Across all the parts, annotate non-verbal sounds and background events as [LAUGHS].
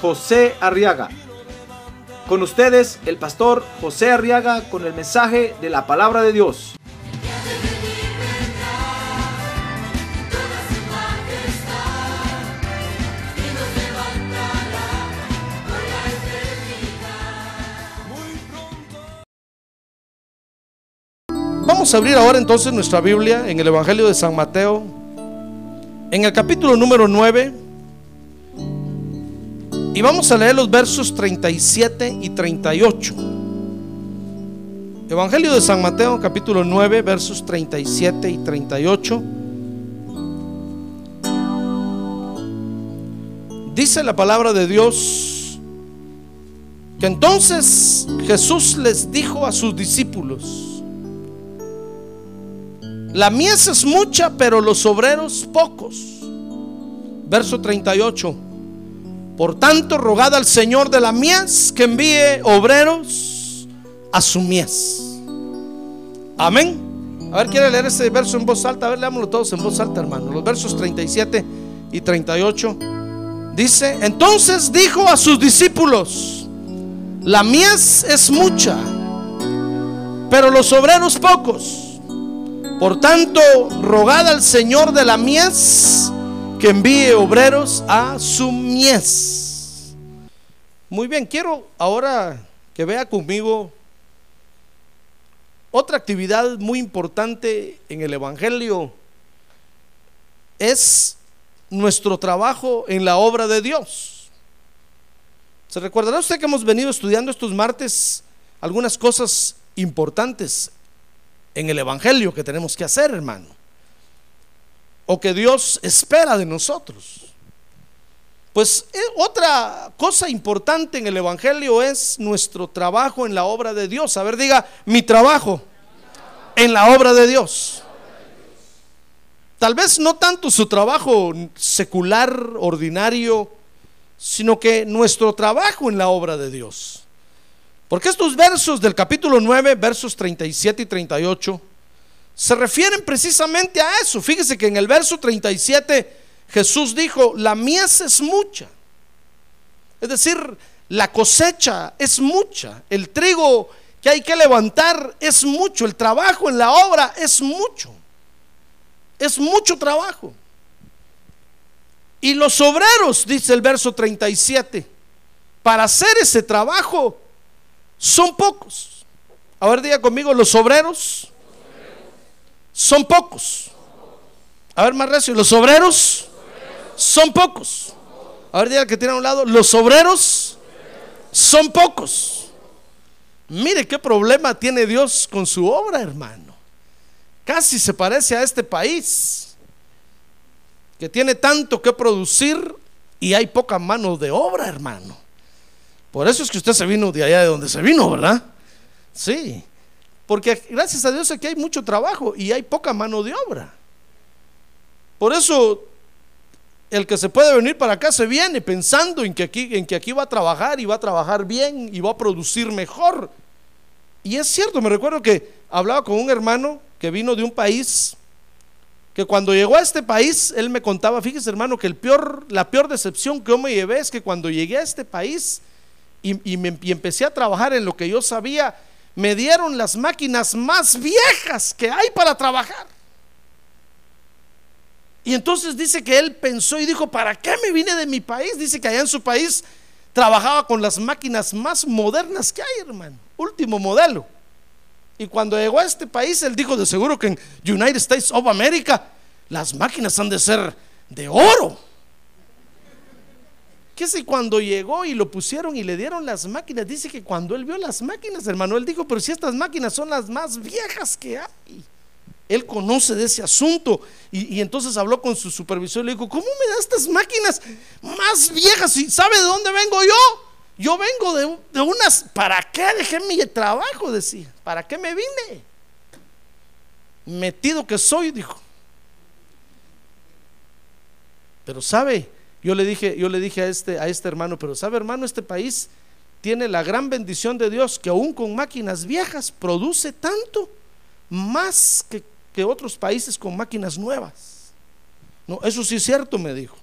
José Arriaga. Con ustedes, el pastor José Arriaga con el mensaje de la palabra de Dios. Vamos a abrir ahora entonces nuestra Biblia en el Evangelio de San Mateo, en el capítulo número 9, y vamos a leer los versos 37 y 38. Evangelio de San Mateo, capítulo 9, versos 37 y 38. Dice la palabra de Dios que entonces Jesús les dijo a sus discípulos, la mies es mucha, pero los obreros pocos. Verso 38. Por tanto, rogad al Señor de la mies que envíe obreros a su mies. Amén. A ver, ¿quiere leer ese verso en voz alta? A ver, leámoslo todos en voz alta, hermano. Los versos 37 y 38. Dice, entonces dijo a sus discípulos, la mies es mucha, pero los obreros pocos. Por tanto, rogad al Señor de la mies que envíe obreros a su mies. Muy bien, quiero ahora que vea conmigo otra actividad muy importante en el Evangelio. Es nuestro trabajo en la obra de Dios. ¿Se recordará usted que hemos venido estudiando estos martes algunas cosas importantes en el Evangelio que tenemos que hacer, hermano. O que Dios espera de nosotros. Pues eh, otra cosa importante en el Evangelio es nuestro trabajo en la obra de Dios. A ver, diga, mi trabajo en la obra de Dios. Tal vez no tanto su trabajo secular, ordinario, sino que nuestro trabajo en la obra de Dios. Porque estos versos del capítulo 9, versos 37 y 38, se refieren precisamente a eso. Fíjese que en el verso 37 Jesús dijo, la mies es mucha. Es decir, la cosecha es mucha. El trigo que hay que levantar es mucho. El trabajo en la obra es mucho. Es mucho trabajo. Y los obreros, dice el verso 37, para hacer ese trabajo son pocos. A ver, diga conmigo, los obreros son pocos. A ver, más recio, los obreros son pocos. A ver, diga que tiene a un lado, los obreros son pocos. Mire qué problema tiene Dios con su obra, hermano. Casi se parece a este país, que tiene tanto que producir y hay poca mano de obra, hermano. Por eso es que usted se vino de allá de donde se vino, ¿verdad? Sí. Porque gracias a Dios aquí hay mucho trabajo y hay poca mano de obra. Por eso el que se puede venir para acá se viene pensando en que aquí, en que aquí va a trabajar y va a trabajar bien y va a producir mejor. Y es cierto, me recuerdo que hablaba con un hermano que vino de un país que cuando llegó a este país, él me contaba, fíjese hermano, que el peor, la peor decepción que yo me llevé es que cuando llegué a este país, y, me, empecé a trabajar en lo que yo sabía, me dieron las máquinas más viejas que hay para trabajar. Y entonces dice que él pensó y dijo, ¿para qué me vine de mi país? Dice que allá en su país trabajaba con las máquinas más modernas que hay, hermano. Último modelo. Y cuando llegó a este país, él dijo de seguro que en United States of America las máquinas han de ser de oro. ¿Qué si cuando llegó y lo pusieron y le dieron las máquinas? Dice que cuando él vio las máquinas, hermano, él dijo, pero si estas máquinas son las más viejas que hay. Él conoce de ese asunto y, entonces habló con su supervisor y le dijo, ¿cómo me da estas máquinas más viejas? ¿Y sabe de dónde vengo yo? Yo vengo de, de unas, ¿para qué dejé mi trabajo? Decía, ¿para qué me vine? Metido que soy, dijo. Pero sabe, yo le dije, yo le dije a este, a este hermano, pero sabe hermano, este país tiene la gran bendición de Dios que aún con máquinas viejas produce tanto más que, que otros países con máquinas nuevas. No, eso sí es cierto, me dijo.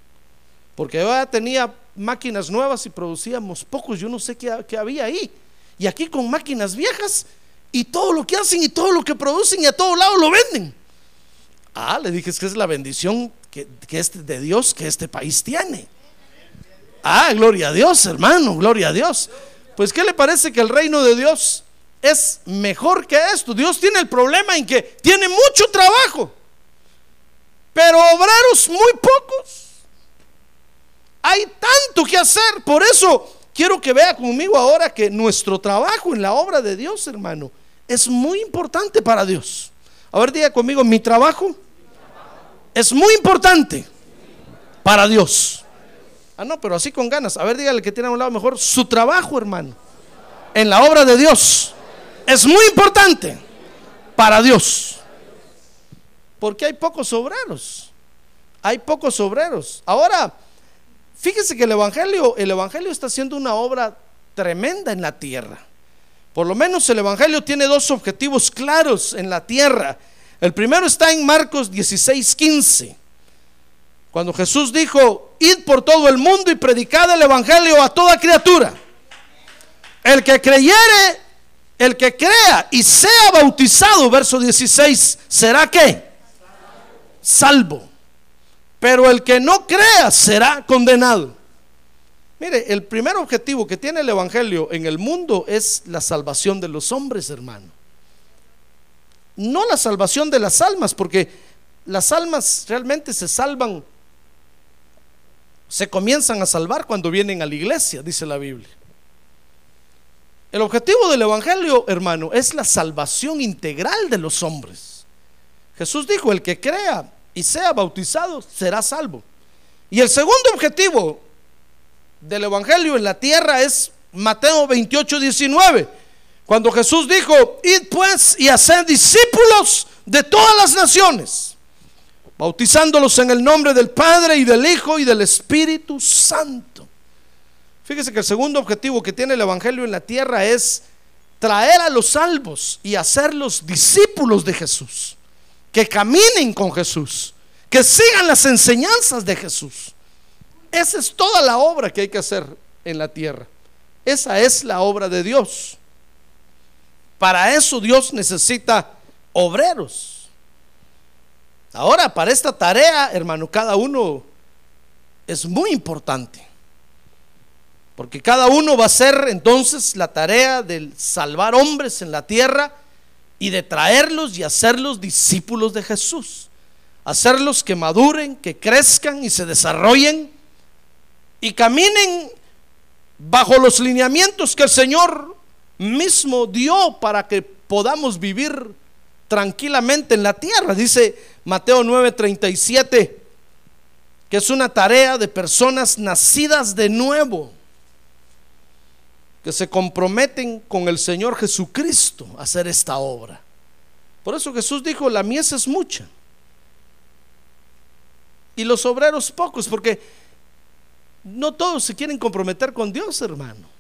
Porque yo ya tenía máquinas nuevas y producíamos pocos, yo no sé qué, qué había ahí. Y aquí con máquinas viejas y todo lo que hacen y todo lo que producen y a todos lados lo venden. Ah, le dije, es que es la bendición que, este, de Dios que este país tiene. Ah, gloria a Dios, hermano, gloria a Dios. Pues, ¿qué le parece que el reino de Dios es mejor que esto? Dios tiene el problema en que tiene mucho trabajo, pero obreros muy pocos. Hay tanto que hacer, por eso quiero que vea conmigo ahora que nuestro trabajo en la obra de Dios, hermano, es muy importante para Dios. A ver, diga conmigo, mi trabajo es muy importante para Dios. Ah, no, pero así con ganas. A ver, dígale que tiene a un lado mejor su trabajo, hermano, en la obra de Dios. Es muy importante para Dios. Porque hay pocos obreros. Hay pocos obreros. Ahora, fíjese que el evangelio, el evangelio está haciendo una obra tremenda en la tierra. Por lo menos el evangelio tiene dos objetivos claros en la tierra. El primero está en Marcos 16, 15. Cuando Jesús dijo, id por todo el mundo y predicad el Evangelio a toda criatura. El que creyere, el que crea y sea bautizado, verso 16, será que salvo. Pero el que no crea será condenado. Mire, el primer objetivo que tiene el Evangelio en el mundo es la salvación de los hombres, hermano. No la salvación de las almas, porque las almas realmente se salvan se comienzan a salvar cuando vienen a la iglesia, dice la Biblia. El objetivo del Evangelio, hermano, es la salvación integral de los hombres. Jesús dijo, el que crea y sea bautizado será salvo. Y el segundo objetivo del Evangelio en la tierra es Mateo 28, 19. Cuando Jesús dijo, id pues y haced discípulos de todas las naciones bautizándolos en el nombre del Padre y del Hijo y del Espíritu Santo. Fíjese que el segundo objetivo que tiene el Evangelio en la tierra es traer a los salvos y hacerlos discípulos de Jesús, que caminen con Jesús, que sigan las enseñanzas de Jesús. Esa es toda la obra que hay que hacer en la tierra. Esa es la obra de Dios. Para eso Dios necesita obreros. Ahora, para esta tarea, hermano, cada uno es muy importante. Porque cada uno va a hacer entonces la tarea de salvar hombres en la tierra y de traerlos y hacerlos discípulos de Jesús. Hacerlos que maduren, que crezcan y se desarrollen y caminen bajo los lineamientos que el Señor mismo dio para que podamos vivir tranquilamente en la tierra. Dice Mateo 9:37, que es una tarea de personas nacidas de nuevo, que se comprometen con el Señor Jesucristo a hacer esta obra. Por eso Jesús dijo, la mies es mucha. Y los obreros pocos, porque no todos se quieren comprometer con Dios, hermano.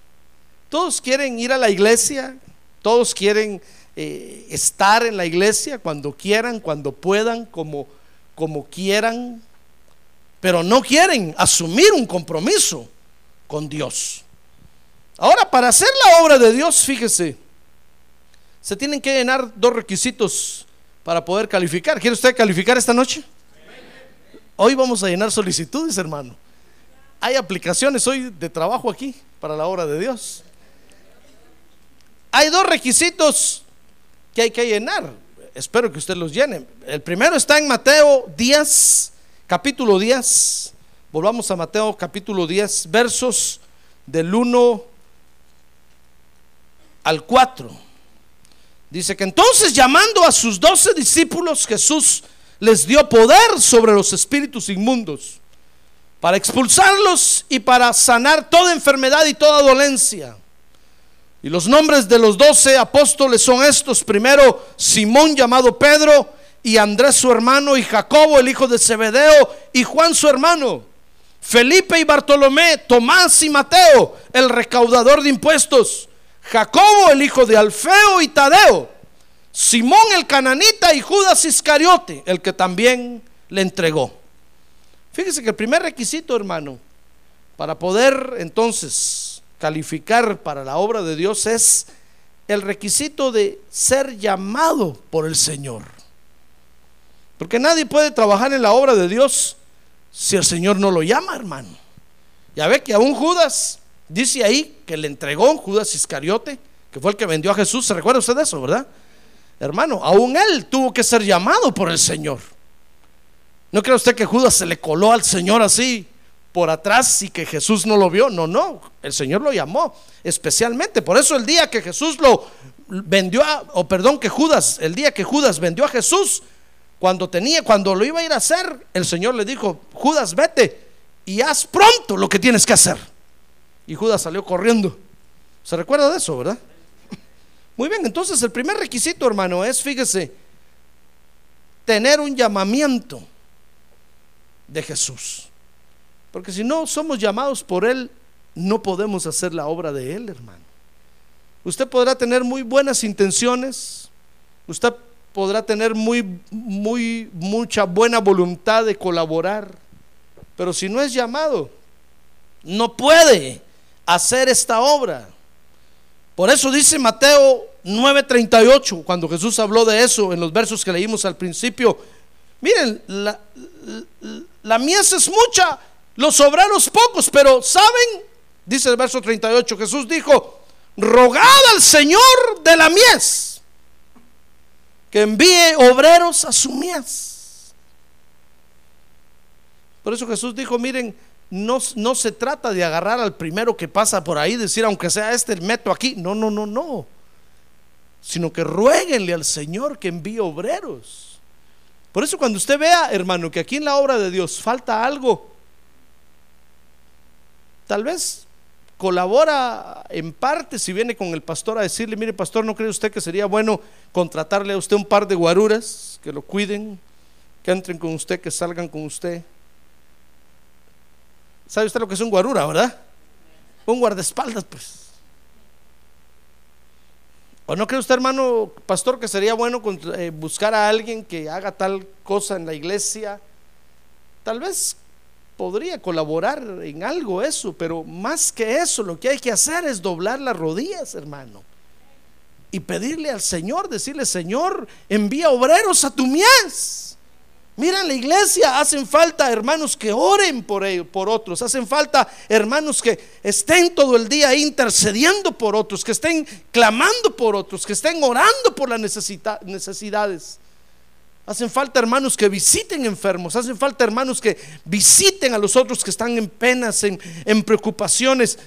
Todos quieren ir a la iglesia, todos quieren eh, estar en la iglesia cuando quieran, cuando puedan, como, como quieran, pero no quieren asumir un compromiso con Dios. Ahora, para hacer la obra de Dios, fíjese, se tienen que llenar dos requisitos para poder calificar. ¿Quiere usted calificar esta noche? Hoy vamos a llenar solicitudes, hermano. Hay aplicaciones hoy de trabajo aquí para la obra de Dios. Hay dos requisitos que hay que llenar. Espero que usted los llene. El primero está en Mateo 10, capítulo 10. Volvamos a Mateo capítulo 10, versos del 1 al 4. Dice que entonces llamando a sus doce discípulos, Jesús les dio poder sobre los espíritus inmundos para expulsarlos y para sanar toda enfermedad y toda dolencia. Y los nombres de los doce apóstoles son estos. Primero, Simón llamado Pedro, y Andrés su hermano, y Jacobo el hijo de Zebedeo, y Juan su hermano. Felipe y Bartolomé, Tomás y Mateo, el recaudador de impuestos. Jacobo el hijo de Alfeo y Tadeo. Simón el cananita y Judas Iscariote, el que también le entregó. Fíjese que el primer requisito, hermano, para poder entonces calificar para la obra de Dios es el requisito de ser llamado por el Señor. Porque nadie puede trabajar en la obra de Dios si el Señor no lo llama, hermano. Ya ve que aún Judas dice ahí que le entregó Judas Iscariote, que fue el que vendió a Jesús. ¿Se recuerda usted de eso, verdad? Hermano, aún él tuvo que ser llamado por el Señor. ¿No cree usted que Judas se le coló al Señor así por atrás y que Jesús no lo vio? No, no, el Señor lo llamó especialmente. Por eso el día que Jesús lo vendió, o perdón, que Judas, el día que Judas vendió a Jesús, cuando tenía, cuando lo iba a ir a hacer, el Señor le dijo, Judas, vete y haz pronto lo que tienes que hacer. Y Judas salió corriendo. ¿Se recuerda de eso, verdad? [LAUGHS] Muy bien, entonces el primer requisito, hermano, es, fíjese, tener un llamamiento de Jesús. Porque si no somos llamados por Él, no podemos hacer la obra de Él, hermano. Usted podrá tener muy buenas intenciones, usted podrá tener muy, muy, mucha buena voluntad de colaborar, pero si no es llamado, no puede hacer esta obra. Por eso dice Mateo 9:38, cuando Jesús habló de eso en los versos que leímos al principio, miren, la, la mies es mucha, los obreros pocos, pero ¿saben? Dice el verso 38, Jesús dijo, rogad al Señor de la mies que envíe obreros a su mies. Por eso Jesús dijo, miren, no, no, se trata de agarrar al primero que pasa por ahí, decir, aunque sea este, meto aquí. No, no, no, no. Sino que rueguenle al Señor que envíe obreros. Por eso cuando usted vea, hermano, que aquí en la obra de Dios falta algo, tal vez colabora en parte si viene con el pastor a decirle, mire pastor, ¿no cree usted que sería bueno contratarle a usted un par de guaruras que lo cuiden, que entren con usted, que salgan con usted? ¿Sabe usted lo que es un guarura, verdad? Un guardaespaldas, pues. ¿O no cree usted, hermano pastor, que sería bueno eh, buscar a alguien que haga tal cosa en la iglesia? Tal vez podría colaborar en algo eso, pero más que eso, lo que hay que hacer es doblar las rodillas, hermano. Y pedirle al Señor, decirle, Señor, envía obreros a tu mies. Mira, en la iglesia hacen falta hermanos que oren por, ellos, por otros, hacen falta hermanos que estén todo el día intercediendo por otros, que estén clamando por otros, que estén orando por las necesidades. Hacen falta hermanos que visiten enfermos, hacen falta hermanos que visiten a los otros que están en penas, en, preocupaciones.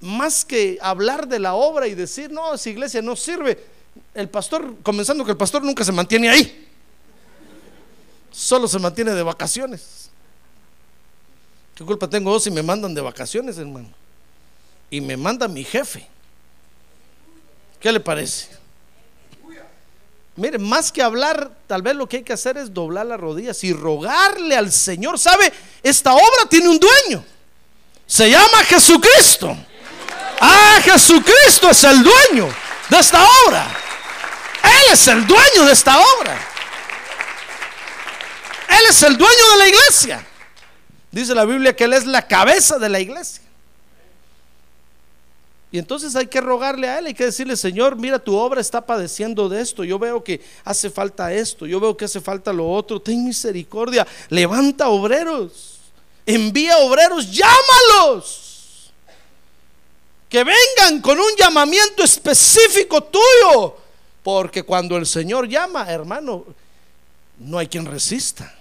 Más que hablar de la obra y decir, no, esa iglesia no sirve. El pastor, comenzando que el pastor nunca se mantiene ahí solo se mantiene de vacaciones. ¿Qué culpa tengo yo si me mandan de vacaciones, hermano? Y me manda mi jefe. ¿Qué le parece? Mire, más que hablar, tal vez lo que hay que hacer es doblar las rodillas y rogarle al Señor. ¿Sabe? Esta obra tiene un dueño. Se llama Jesucristo. Ah, Jesucristo es el dueño de esta obra. Él es el dueño de esta obra. Él es el dueño de la iglesia. Dice la Biblia que Él es la cabeza de la iglesia. Y entonces hay que rogarle a Él, hay que decirle, Señor, mira, tu obra está padeciendo de esto. Yo veo que hace falta esto, yo veo que hace falta lo otro. Ten misericordia, levanta obreros, envía obreros, llámalos. Que vengan con un llamamiento específico tuyo. Porque cuando el Señor llama, hermano, no hay quien resista.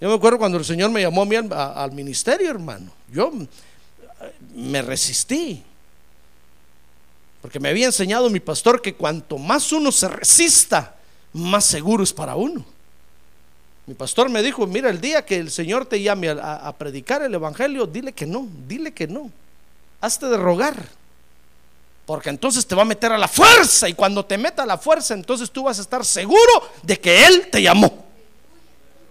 Yo me acuerdo cuando el Señor me llamó a mí al, ministerio, hermano. Yo me resistí. Porque me había enseñado mi pastor que cuanto más uno se resista, más seguro es para uno. Mi pastor me dijo, mira, el día que el Señor te llame a, predicar el Evangelio, dile que no, dile que no. Hazte de rogar. Porque entonces te va a meter a la fuerza y cuando te meta a la fuerza, entonces tú vas a estar seguro de que Él te llamó.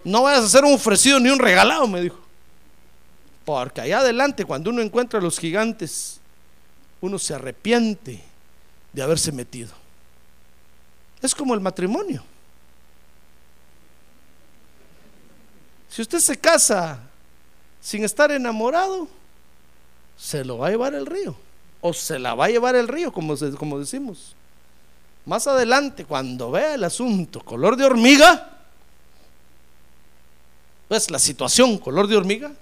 No vayas a ser un ofrecido ni un regalado, me dijo. Porque allá adelante, cuando uno encuentra a los gigantes, uno se arrepiente de haberse metido. Es como el matrimonio. Si usted se casa sin estar enamorado, se lo va a llevar el río. O se la va a llevar el río, como, como decimos. Más adelante, cuando vea el asunto color de hormiga, pues la situación color de hormiga,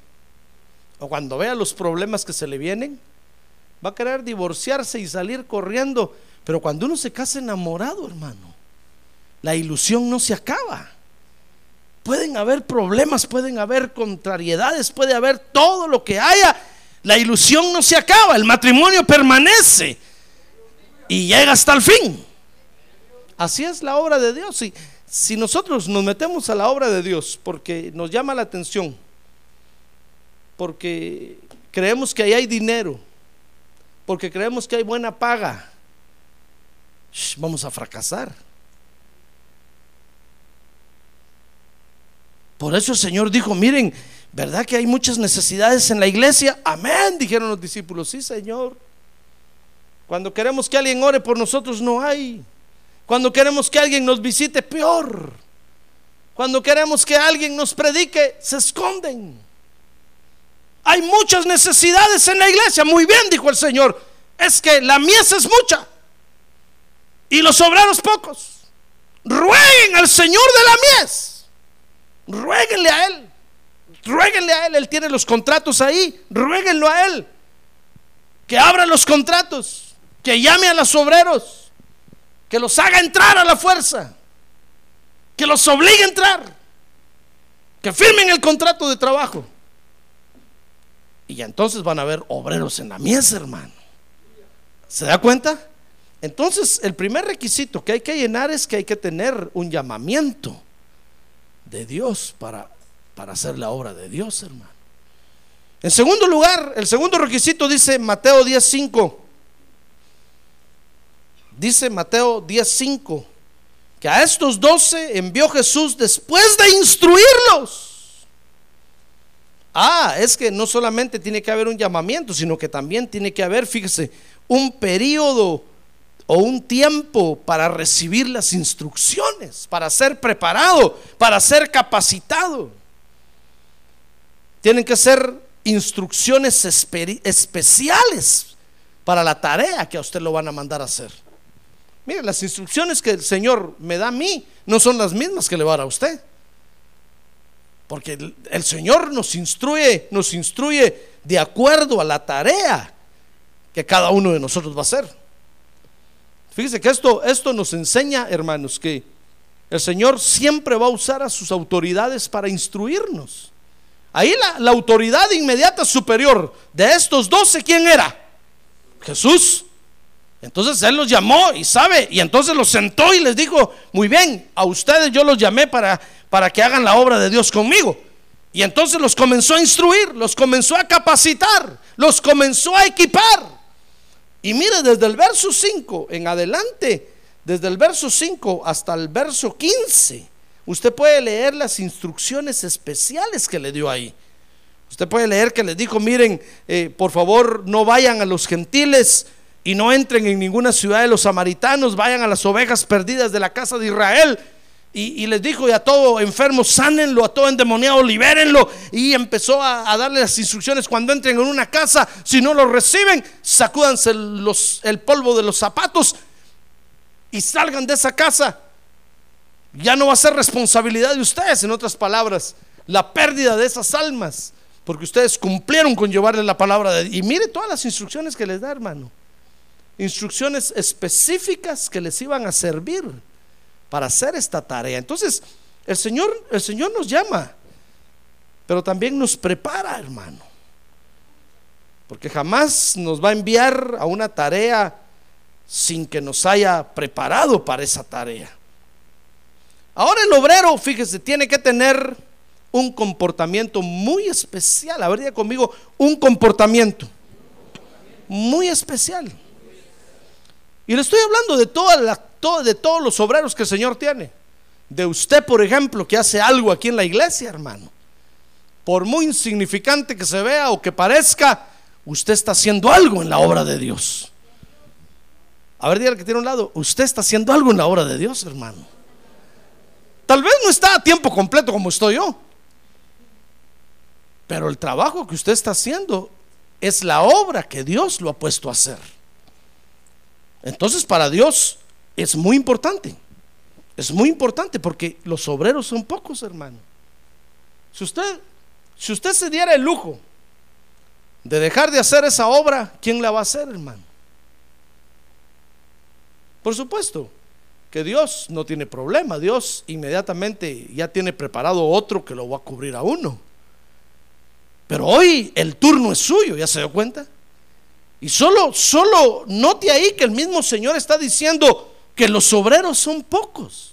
o cuando vea los problemas que se le vienen, va a querer divorciarse y salir corriendo. Pero cuando uno se casa enamorado, hermano, la ilusión no se acaba. Pueden haber problemas, pueden haber contrariedades, puede haber todo lo que haya. La ilusión no se acaba, el matrimonio permanece y llega hasta el fin. Así es la obra de Dios. Y si nosotros nos metemos a la obra de Dios porque nos llama la atención, porque creemos que ahí hay dinero, porque creemos que hay buena paga, vamos a fracasar. Por eso el Señor dijo, miren, ¿verdad que hay muchas necesidades en la iglesia? Amén, dijeron los discípulos, sí Señor. Cuando queremos que alguien ore por nosotros, no hay. Cuando queremos que alguien nos visite, peor. Cuando queremos que alguien nos predique, se esconden. Hay muchas necesidades en la iglesia. Muy bien, dijo el Señor. Es que la mies es mucha y los obreros pocos. Rueguen al Señor de la mies. Rueguenle a Él. Rueguenle a Él. Él tiene los contratos ahí. Rueguenlo a Él. Que abra los contratos. Que llame a los obreros. Que los haga entrar a la fuerza. Que los obligue a entrar. Que firmen el contrato de trabajo. Y entonces van a haber obreros en la mies, hermano. ¿Se da cuenta? Entonces, el primer requisito que hay que llenar es que hay que tener un llamamiento de Dios para, para hacer la obra de Dios, hermano. En segundo lugar, el segundo requisito dice Mateo 10:5. Dice Mateo 10:5 que a estos doce envió Jesús después de instruirlos Ah, es que no solamente tiene que haber un llamamiento, sino que también tiene que haber, fíjese, un periodo o un tiempo para recibir las instrucciones, para ser preparado, para ser capacitado. Tienen que ser instrucciones especiales para la tarea que a usted lo van a mandar a hacer. Mire, las instrucciones que el Señor me da a mí no son las mismas que le va a dar a usted. Porque el, Señor nos instruye, nos instruye de acuerdo a la tarea que cada uno de nosotros va a hacer. Fíjese que esto, esto nos enseña, hermanos, que el Señor siempre va a usar a sus autoridades para instruirnos. Ahí la, la autoridad inmediata superior de estos doce, ¿quién era? Jesús. Entonces Él los llamó y sabe, y entonces los sentó y les dijo, muy bien, a ustedes yo los llamé para para que hagan la obra de Dios conmigo. Y entonces los comenzó a instruir, los comenzó a capacitar, los comenzó a equipar. Y mire, desde el verso 5 en adelante, desde el verso 5 hasta el verso 15, usted puede leer las instrucciones especiales que le dio ahí. Usted puede leer que les dijo, miren, eh, por favor no vayan a los gentiles y no entren en ninguna ciudad de los samaritanos, vayan a las ovejas perdidas de la casa de Israel y, les dijo, y a todo enfermo, sánenlo, a todo endemoniado, libérenlo. Y empezó a, darle las instrucciones cuando entren en una casa, si no lo reciben, sacúdanse los, el polvo de los zapatos y salgan de esa casa. Ya no va a ser responsabilidad de ustedes, en otras palabras, la pérdida de esas almas, porque ustedes cumplieron con llevarle la palabra de Y mire todas las instrucciones que les da, hermano. Instrucciones específicas que les iban a servir para hacer esta tarea. Entonces, el Señor, el Señor nos llama, pero también nos prepara, hermano. Porque jamás nos va a enviar a una tarea sin que nos haya preparado para esa tarea. Ahora el obrero, fíjese, tiene que tener un comportamiento muy especial. A ver, diga conmigo, un comportamiento muy especial. Y le estoy hablando de, toda la, de todos los obreros que el Señor tiene. De usted, por ejemplo, que hace algo aquí en la iglesia, hermano. Por muy insignificante que se vea o que parezca, usted está haciendo algo en la obra de Dios. A ver, dígale que tiene un lado, usted está haciendo algo en la obra de Dios, hermano. Tal vez no está a tiempo completo como estoy yo. Pero el trabajo que usted está haciendo es la obra que Dios lo ha puesto a hacer. Entonces para Dios es muy importante. Es muy importante porque los obreros son pocos, hermano. Si usted, si usted se diera el lujo de dejar de hacer esa obra, ¿quién la va a hacer, hermano? Por supuesto que Dios no tiene problema. Dios inmediatamente ya tiene preparado otro que lo va a cubrir a uno. Pero hoy el turno es suyo, ¿ya se dio cuenta? Y solo, solo note ahí que el mismo Señor está diciendo que los obreros son pocos.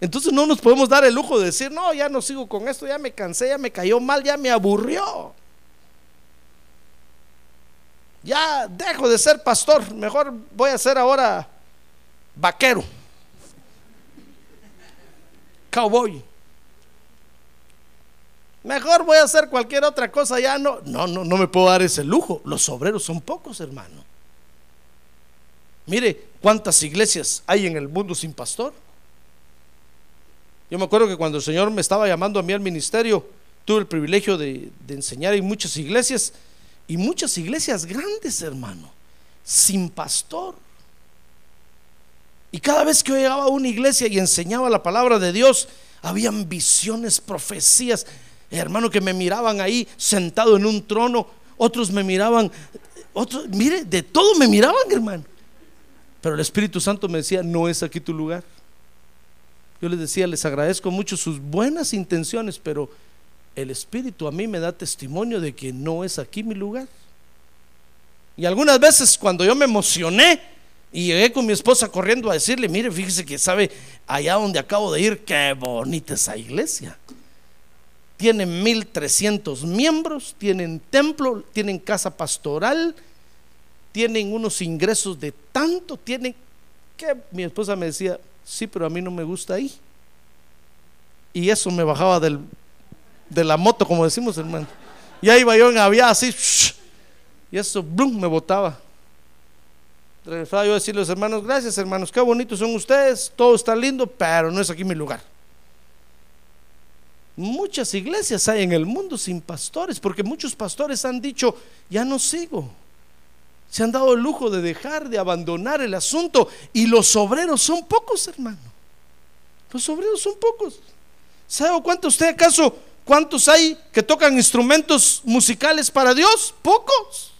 Entonces no nos podemos dar el lujo de decir, no, ya no sigo con esto, ya me cansé, ya me cayó mal, ya me aburrió. Ya dejo de ser pastor, mejor voy a ser ahora vaquero, cowboy. Mejor voy a hacer cualquier otra cosa, ya no, no, no, no me puedo dar ese lujo. Los obreros son pocos, hermano. Mire cuántas iglesias hay en el mundo sin pastor. Yo me acuerdo que cuando el Señor me estaba llamando a mí al ministerio, tuve el privilegio de, de enseñar en muchas iglesias y muchas iglesias grandes, hermano, sin pastor. Y cada vez que yo llegaba a una iglesia y enseñaba la palabra de Dios, habían visiones, profecías hermano, que me miraban ahí sentado en un trono, otros me miraban, otros, mire, de todo me miraban, hermano. Pero el Espíritu Santo me decía, no es aquí tu lugar. Yo les decía, les agradezco mucho sus buenas intenciones, pero el Espíritu a mí me da testimonio de que no es aquí mi lugar. Y algunas veces cuando yo me emocioné y llegué con mi esposa corriendo a decirle, mire, fíjese que sabe, allá donde acabo de ir, qué bonita esa iglesia tienen 1300 miembros, tienen templo, tienen casa pastoral, tienen unos ingresos de tanto, tienen que mi esposa me decía, sí, pero a mí no me gusta ahí. Y eso me bajaba del, de la moto, como decimos, hermano. Ya iba yo en avión así, y eso, blum, me botaba. Regresaba yo a decirle a los hermanos, gracias hermanos, qué bonitos son ustedes, todo está lindo, pero no es aquí mi lugar. Muchas iglesias hay en el mundo sin pastores, porque muchos pastores han dicho, ya no sigo. Se han dado el lujo de dejar, de abandonar el asunto. Y los obreros son pocos, hermano. Los obreros son pocos. ¿Sabe cuántos usted acaso? ¿Cuántos hay que tocan instrumentos musicales para Dios? Pocos.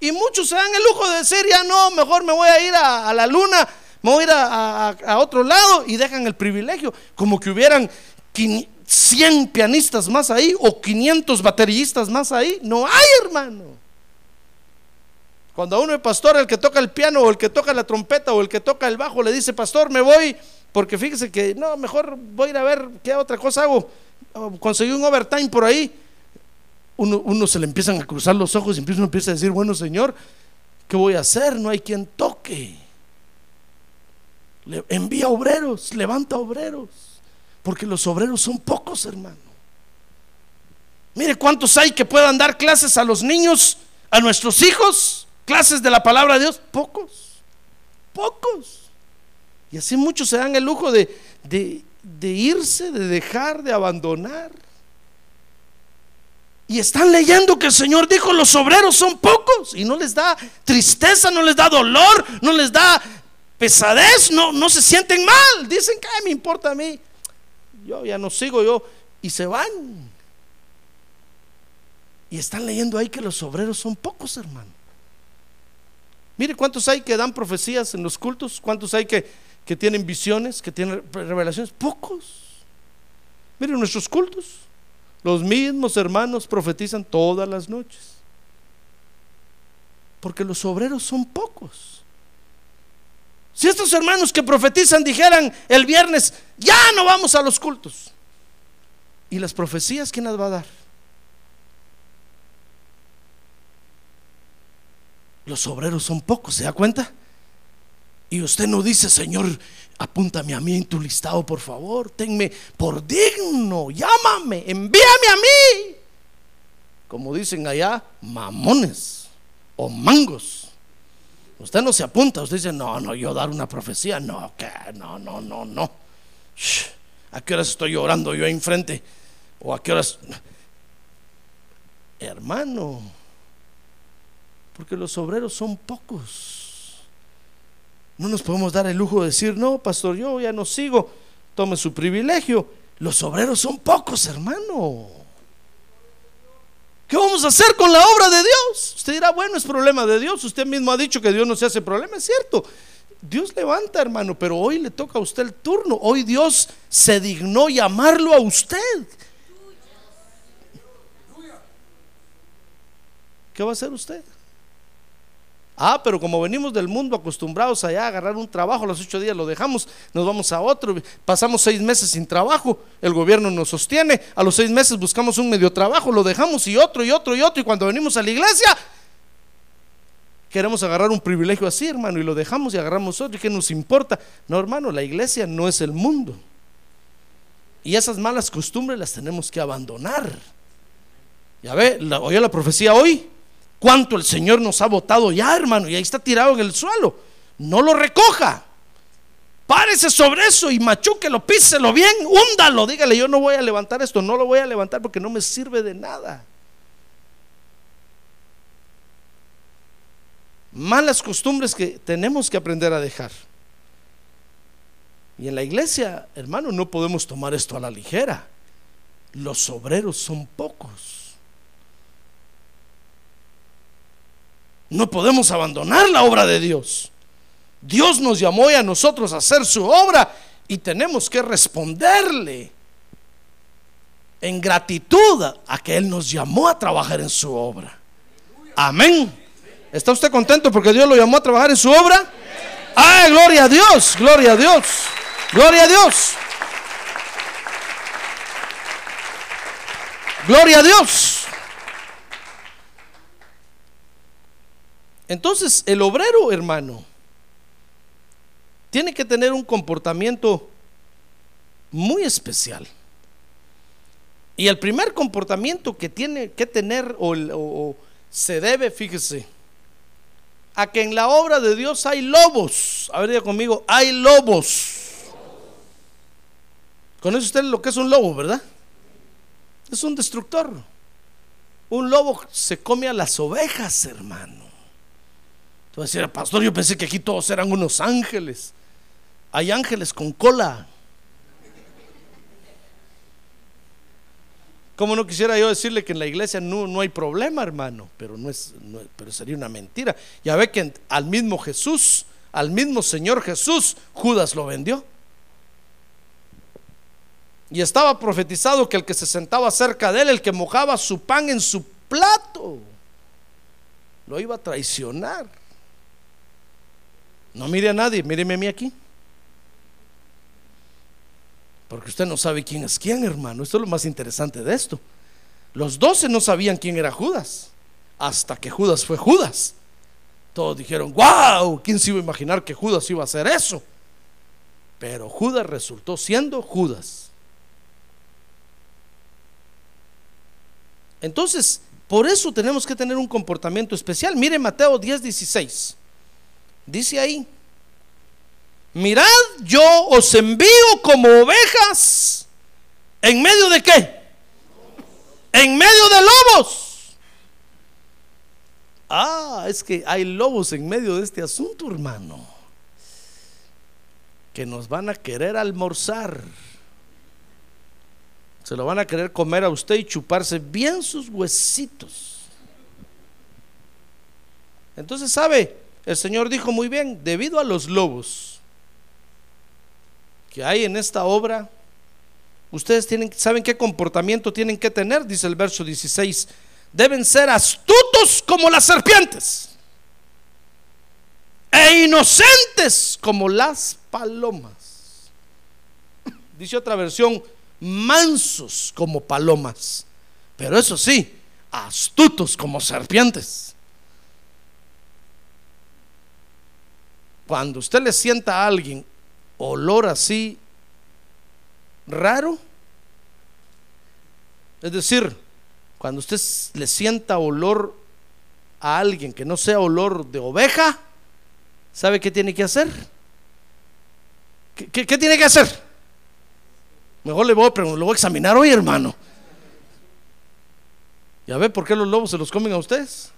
Y muchos se dan el lujo de decir, ya no, mejor me voy a ir a, la luna, me voy a ir a, a, otro lado y dejan el privilegio, como que hubieran 100 pianistas más ahí o 500 bateristas más ahí. No hay, hermano. Cuando a uno es pastor, el que toca el piano o el que toca la trompeta o el que toca el bajo le dice, pastor, me voy, porque fíjese que no, mejor voy a ir a ver qué otra cosa hago. Conseguí un overtime por ahí. Uno, se le empiezan a cruzar los ojos y uno empieza a decir, bueno, Señor, ¿qué voy a hacer? No hay quien toque. Envía obreros, levanta obreros. Porque los obreros son pocos, hermano. Mire cuántos hay que puedan dar clases a los niños, a nuestros hijos, clases de la palabra de Dios. Pocos, pocos. Y así muchos se dan el lujo de, irse, de dejar, de abandonar. Y están leyendo que el Señor dijo, los obreros son pocos. Y no les da tristeza, no les da dolor, no les da pesadez, no, no se sienten mal. Dicen, ¿qué me importa a mí? Yo ya no sigo yo, y se van. Y están leyendo ahí que los obreros son pocos, hermano. Mire cuántos hay que dan profecías en los cultos, cuántos hay que, que tienen visiones, que tienen revelaciones, pocos. Mire nuestros cultos, los mismos hermanos profetizan todas las noches. Porque los obreros son pocos. Si estos hermanos que profetizan dijeran el viernes, ya no vamos a los cultos. ¿Y las profecías quién las va a dar? Los obreros son pocos, ¿se da cuenta? Y usted no dice, Señor, apúntame a mí en tu listado, por favor, tenme por digno, llámame, envíame a mí. Como dicen allá, mamones o mangos. Usted no se apunta, usted dice, no, no, yo dar una profecía, no, que, no, no, no, no. ¿A qué horas estoy llorando yo ahí enfrente? ¿O a qué horas? Hermano, porque los obreros son pocos. No nos podemos dar el lujo de decir, no, pastor, yo ya no sigo, tome su privilegio. Los obreros son pocos, hermano. ¿Qué vamos a hacer con la obra de Dios? Usted dirá, bueno, es problema de Dios. Usted mismo ha dicho que Dios no se hace problema, es cierto. Dios levanta, hermano, pero hoy le toca a usted el turno. Hoy Dios se dignó llamarlo a usted. ¿Qué va a hacer usted? Ah, pero como venimos del mundo acostumbrados allá a agarrar un trabajo, los ocho días lo dejamos, nos vamos a otro, pasamos seis meses sin trabajo, el gobierno nos sostiene, a los seis meses buscamos un medio trabajo, lo dejamos y otro y otro y otro, y cuando venimos a la iglesia, queremos agarrar un privilegio así, hermano, y lo dejamos y agarramos otro, ¿y qué nos importa? No, hermano, la iglesia no es el mundo. Y esas malas costumbres las tenemos que abandonar. Ya ve, oye la profecía hoy, cuánto el Señor nos ha votado ya, hermano, y ahí está tirado en el suelo. No lo recoja. Párese sobre eso y machuquelo, píselo bien, húndalo. Dígale, yo no voy a levantar esto, no lo voy a levantar porque no me sirve de nada. Malas costumbres que tenemos que aprender a dejar. Y en la iglesia, hermano, no podemos tomar esto a la ligera. Los obreros son pocos. No podemos abandonar la obra de Dios. Dios nos llamó y a nosotros a hacer su obra y tenemos que responderle en gratitud a que Él nos llamó a trabajar en su obra. Amén. ¿Está usted contento porque Dios lo llamó a trabajar en su obra? ¡Ay, gloria a Dios! ¡Gloria a Dios! ¡Gloria a Dios! ¡Gloria a Dios! Entonces, el obrero, hermano, tiene que tener un comportamiento muy especial. Y el primer comportamiento que tiene que tener o, se debe, fíjese, a que en la obra de Dios hay lobos. A ver, diga conmigo, hay lobos. ¿Conoce usted lo que es un lobo, verdad? Es un destructor. Un lobo se come a las ovejas, hermano. Tú decir, pastor, yo pensé que aquí todos eran unos ángeles. Hay ángeles con cola. Como no quisiera yo decirle que en la iglesia no, no hay problema, hermano? Pero, no es, pero sería una mentira. Ya ve que al mismo Jesús, al mismo Señor Jesús, Judas lo vendió. Y estaba profetizado que el que se sentaba cerca de él, el que mojaba su pan en su plato, lo iba a traicionar. No mire a nadie, míreme a mí aquí. Porque usted no sabe quién es quién, hermano. Esto es lo más interesante de esto. Los doce no sabían quién era Judas, hasta que Judas fue Judas. Todos dijeron, wow, ¿quién se iba a imaginar que Judas iba a hacer eso? Pero Judas resultó siendo Judas. Entonces, por eso tenemos que tener un comportamiento especial. Mire Mateo 10, 16. Dice ahí, mirad, yo os envío como ovejas en medio de qué? En medio de lobos. Ah, es que hay lobos en medio de este asunto, hermano, que nos van a querer almorzar. Se lo van a querer comer a usted y chuparse bien sus huesitos. Entonces, ¿sabe? El Señor dijo muy bien, debido a los lobos que hay en esta obra, ustedes tienen, saben qué comportamiento tienen que tener, dice el verso 16, deben ser astutos como las serpientes e inocentes como las palomas. Dice otra versión, mansos como palomas, pero eso sí, astutos como serpientes. Cuando usted le sienta a alguien olor así raro, es decir, cuando usted le sienta olor a alguien que no sea olor de oveja, ¿sabe qué tiene que hacer? ¿Qué, tiene que hacer? Mejor le voy, a lo voy a examinar hoy, hermano. ¿Ya ve por qué los lobos se los comen a ustedes?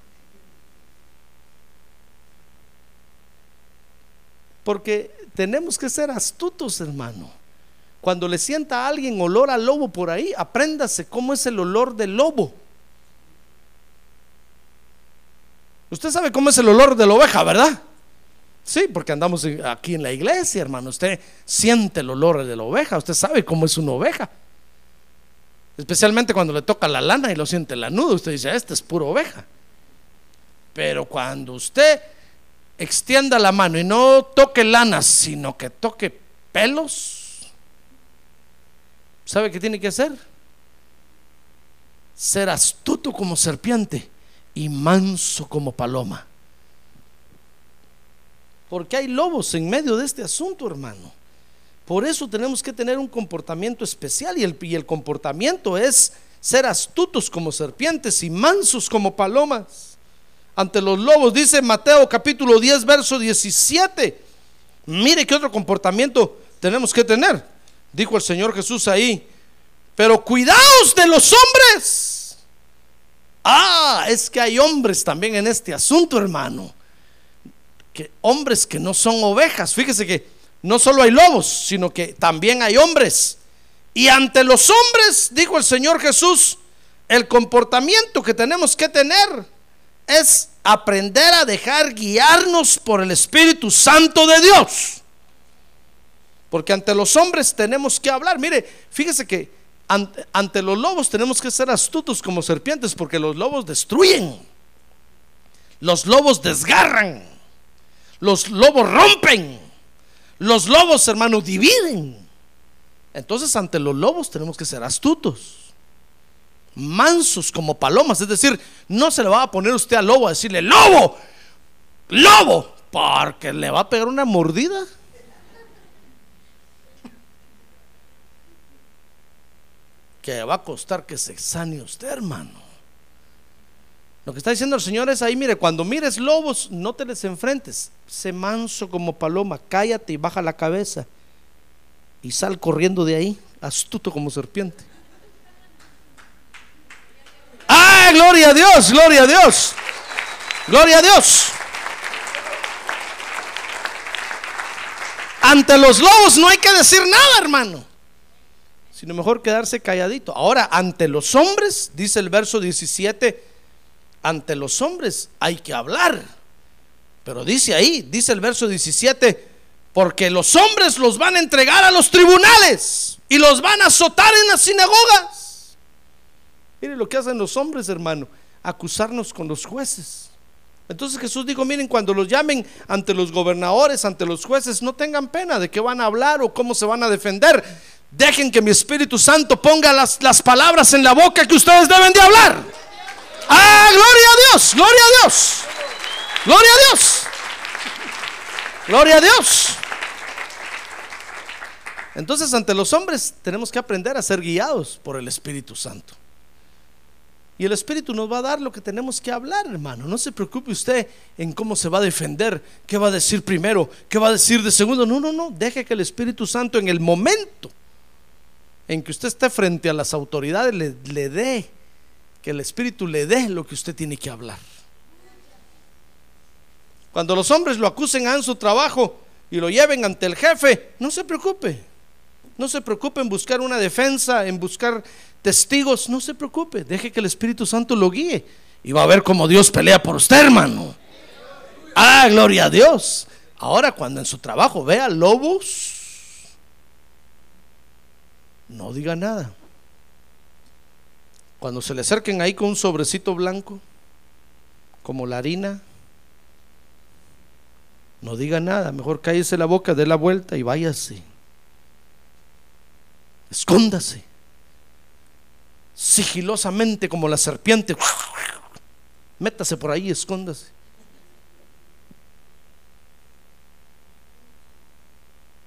Porque tenemos que ser astutos, hermano. Cuando le sienta a alguien olor a lobo por ahí, apréndase cómo es el olor del lobo. Usted sabe cómo es el olor de la oveja, ¿verdad? Sí, porque andamos aquí en la iglesia, hermano. Usted siente el olor de la oveja, usted sabe cómo es una oveja. Especialmente cuando le toca la lana y lo siente lanudo, usted dice, esta es pura oveja. Pero cuando usted extienda la mano y no toque lana, sino que toque pelos, ¿Sabe qué tiene que hacer? Ser astuto como serpiente y manso como paloma. Porque hay lobos en medio de este asunto, hermano. Por eso tenemos que tener un comportamiento especial y el, y el comportamiento es ser astutos como serpientes y mansos como palomas. Ante los lobos, dice Mateo capítulo 10, verso 17. Mire qué otro comportamiento tenemos que tener. Dijo el Señor Jesús ahí, pero cuidaos de los hombres. Ah, es que hay hombres también en este asunto, hermano. Que hombres que no son ovejas. Fíjese que no solo hay lobos, sino que también hay hombres. Y ante los hombres, dijo el Señor Jesús, el comportamiento que tenemos que tener es aprender a dejar guiarnos por el Espíritu Santo de Dios. Porque ante los hombres tenemos que hablar. Mire, fíjese que ante, los lobos tenemos que ser astutos como serpientes porque los lobos destruyen. Los lobos desgarran. Los lobos rompen. Los lobos, hermano, dividen. Entonces ante los lobos tenemos que ser astutos. Mansos como palomas. Es decir, no se le va a poner usted al lobo a decirle, lobo, lobo, porque le va a pegar una mordida. que va a costar que se sane usted, hermano. Lo que está diciendo el Señor es ahí, mire, cuando mires lobos, no te les enfrentes. Sé manso como paloma, cállate y baja la cabeza. Y sal corriendo de ahí, astuto como serpiente. ¡Ah, gloria a Dios! ¡Gloria a Dios! ¡Gloria a Dios! Ante los lobos no hay que decir nada, hermano sino mejor quedarse calladito. Ahora, ante los hombres, dice el verso 17, ante los hombres hay que hablar. Pero dice ahí, dice el verso 17, porque los hombres los van a entregar a los tribunales y los van a azotar en las sinagogas. Mire lo que hacen los hombres, hermano, acusarnos con los jueces. Entonces Jesús dijo, miren, cuando los llamen ante los gobernadores, ante los jueces, no tengan pena de qué van a hablar o cómo se van a defender, Dejen que mi Espíritu Santo ponga las, las palabras en la boca que ustedes deben de hablar. Ah, gloria a Dios, gloria a Dios. Gloria a Dios. Gloria a Dios. Entonces ante los hombres tenemos que aprender a ser guiados por el Espíritu Santo. Y el Espíritu nos va a dar lo que tenemos que hablar, hermano. No se preocupe usted en cómo se va a defender, qué va a decir primero, qué va a decir de segundo. No, no, no. Deje que el Espíritu Santo en el momento en que usted esté frente a las autoridades le, dé, que el Espíritu le dé lo que usted tiene que hablar. Cuando los hombres lo acusen en su trabajo y lo lleven ante el jefe, no se preocupe. No se preocupe en buscar una defensa, en buscar Testigos, no se preocupe, deje que el Espíritu Santo lo guíe y va a ver cómo Dios pelea por usted, hermano. Ah, gloria a Dios. Ahora cuando en su trabajo vea lobos, no diga nada. Cuando se le acerquen ahí con un sobrecito blanco, como la harina, no diga nada, mejor cállese la boca, dé la vuelta y váyase. Escóndase sigilosamente como la serpiente. Métase por ahí, escóndase.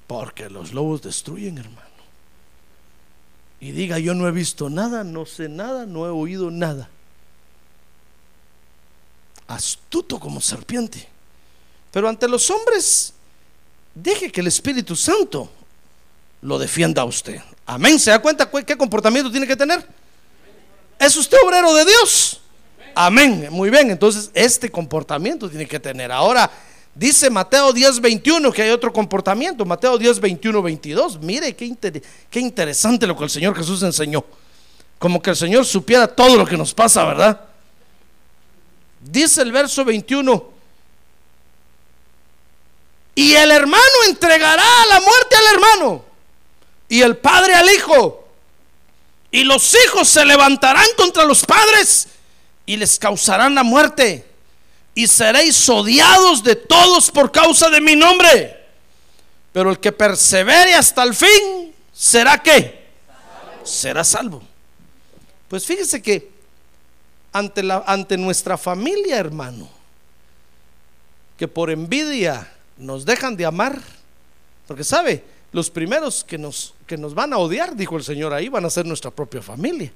Porque los lobos destruyen, hermano. Y diga, yo no he visto nada, no sé nada, no he oído nada. Astuto como serpiente. Pero ante los hombres, deje que el Espíritu Santo lo defienda a usted. Amén. ¿Se da cuenta qué comportamiento tiene que tener? ¿Es usted obrero de Dios? Amén. Muy bien, entonces este comportamiento tiene que tener. Ahora, dice Mateo 10, 21 que hay otro comportamiento. Mateo 10, 21, 22. Mire qué, inter qué interesante lo que el Señor Jesús enseñó. Como que el Señor supiera todo lo que nos pasa, ¿verdad? Dice el verso 21. Y el hermano entregará a la muerte al hermano. Y el padre al hijo. Y los hijos se levantarán contra los padres y les causarán la muerte. Y seréis odiados de todos por causa de mi nombre. Pero el que persevere hasta el fin, ¿será qué? Salvo. Será salvo. Pues fíjese que ante, la, ante nuestra familia, hermano, que por envidia nos dejan de amar, porque sabe, los primeros que nos, que nos van a odiar, dijo el Señor, ahí van a ser nuestra propia familia.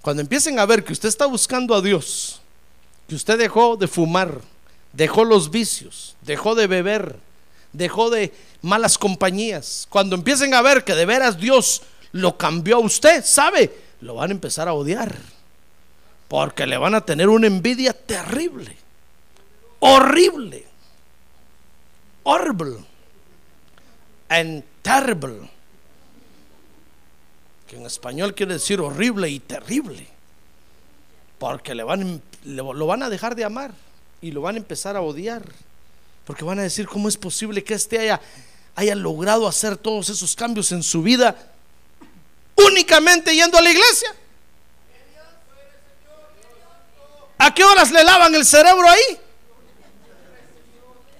Cuando empiecen a ver que usted está buscando a Dios, que usted dejó de fumar, dejó los vicios, dejó de beber, dejó de malas compañías, cuando empiecen a ver que de veras Dios lo cambió a usted, ¿sabe? Lo van a empezar a odiar, porque le van a tener una envidia terrible, horrible, horrible terrible, que en español quiere decir horrible y terrible, porque le van, lo van a dejar de amar y lo van a empezar a odiar, porque van a decir, ¿cómo es posible que este haya, haya logrado hacer todos esos cambios en su vida únicamente yendo a la iglesia? ¿A qué horas le lavan el cerebro ahí?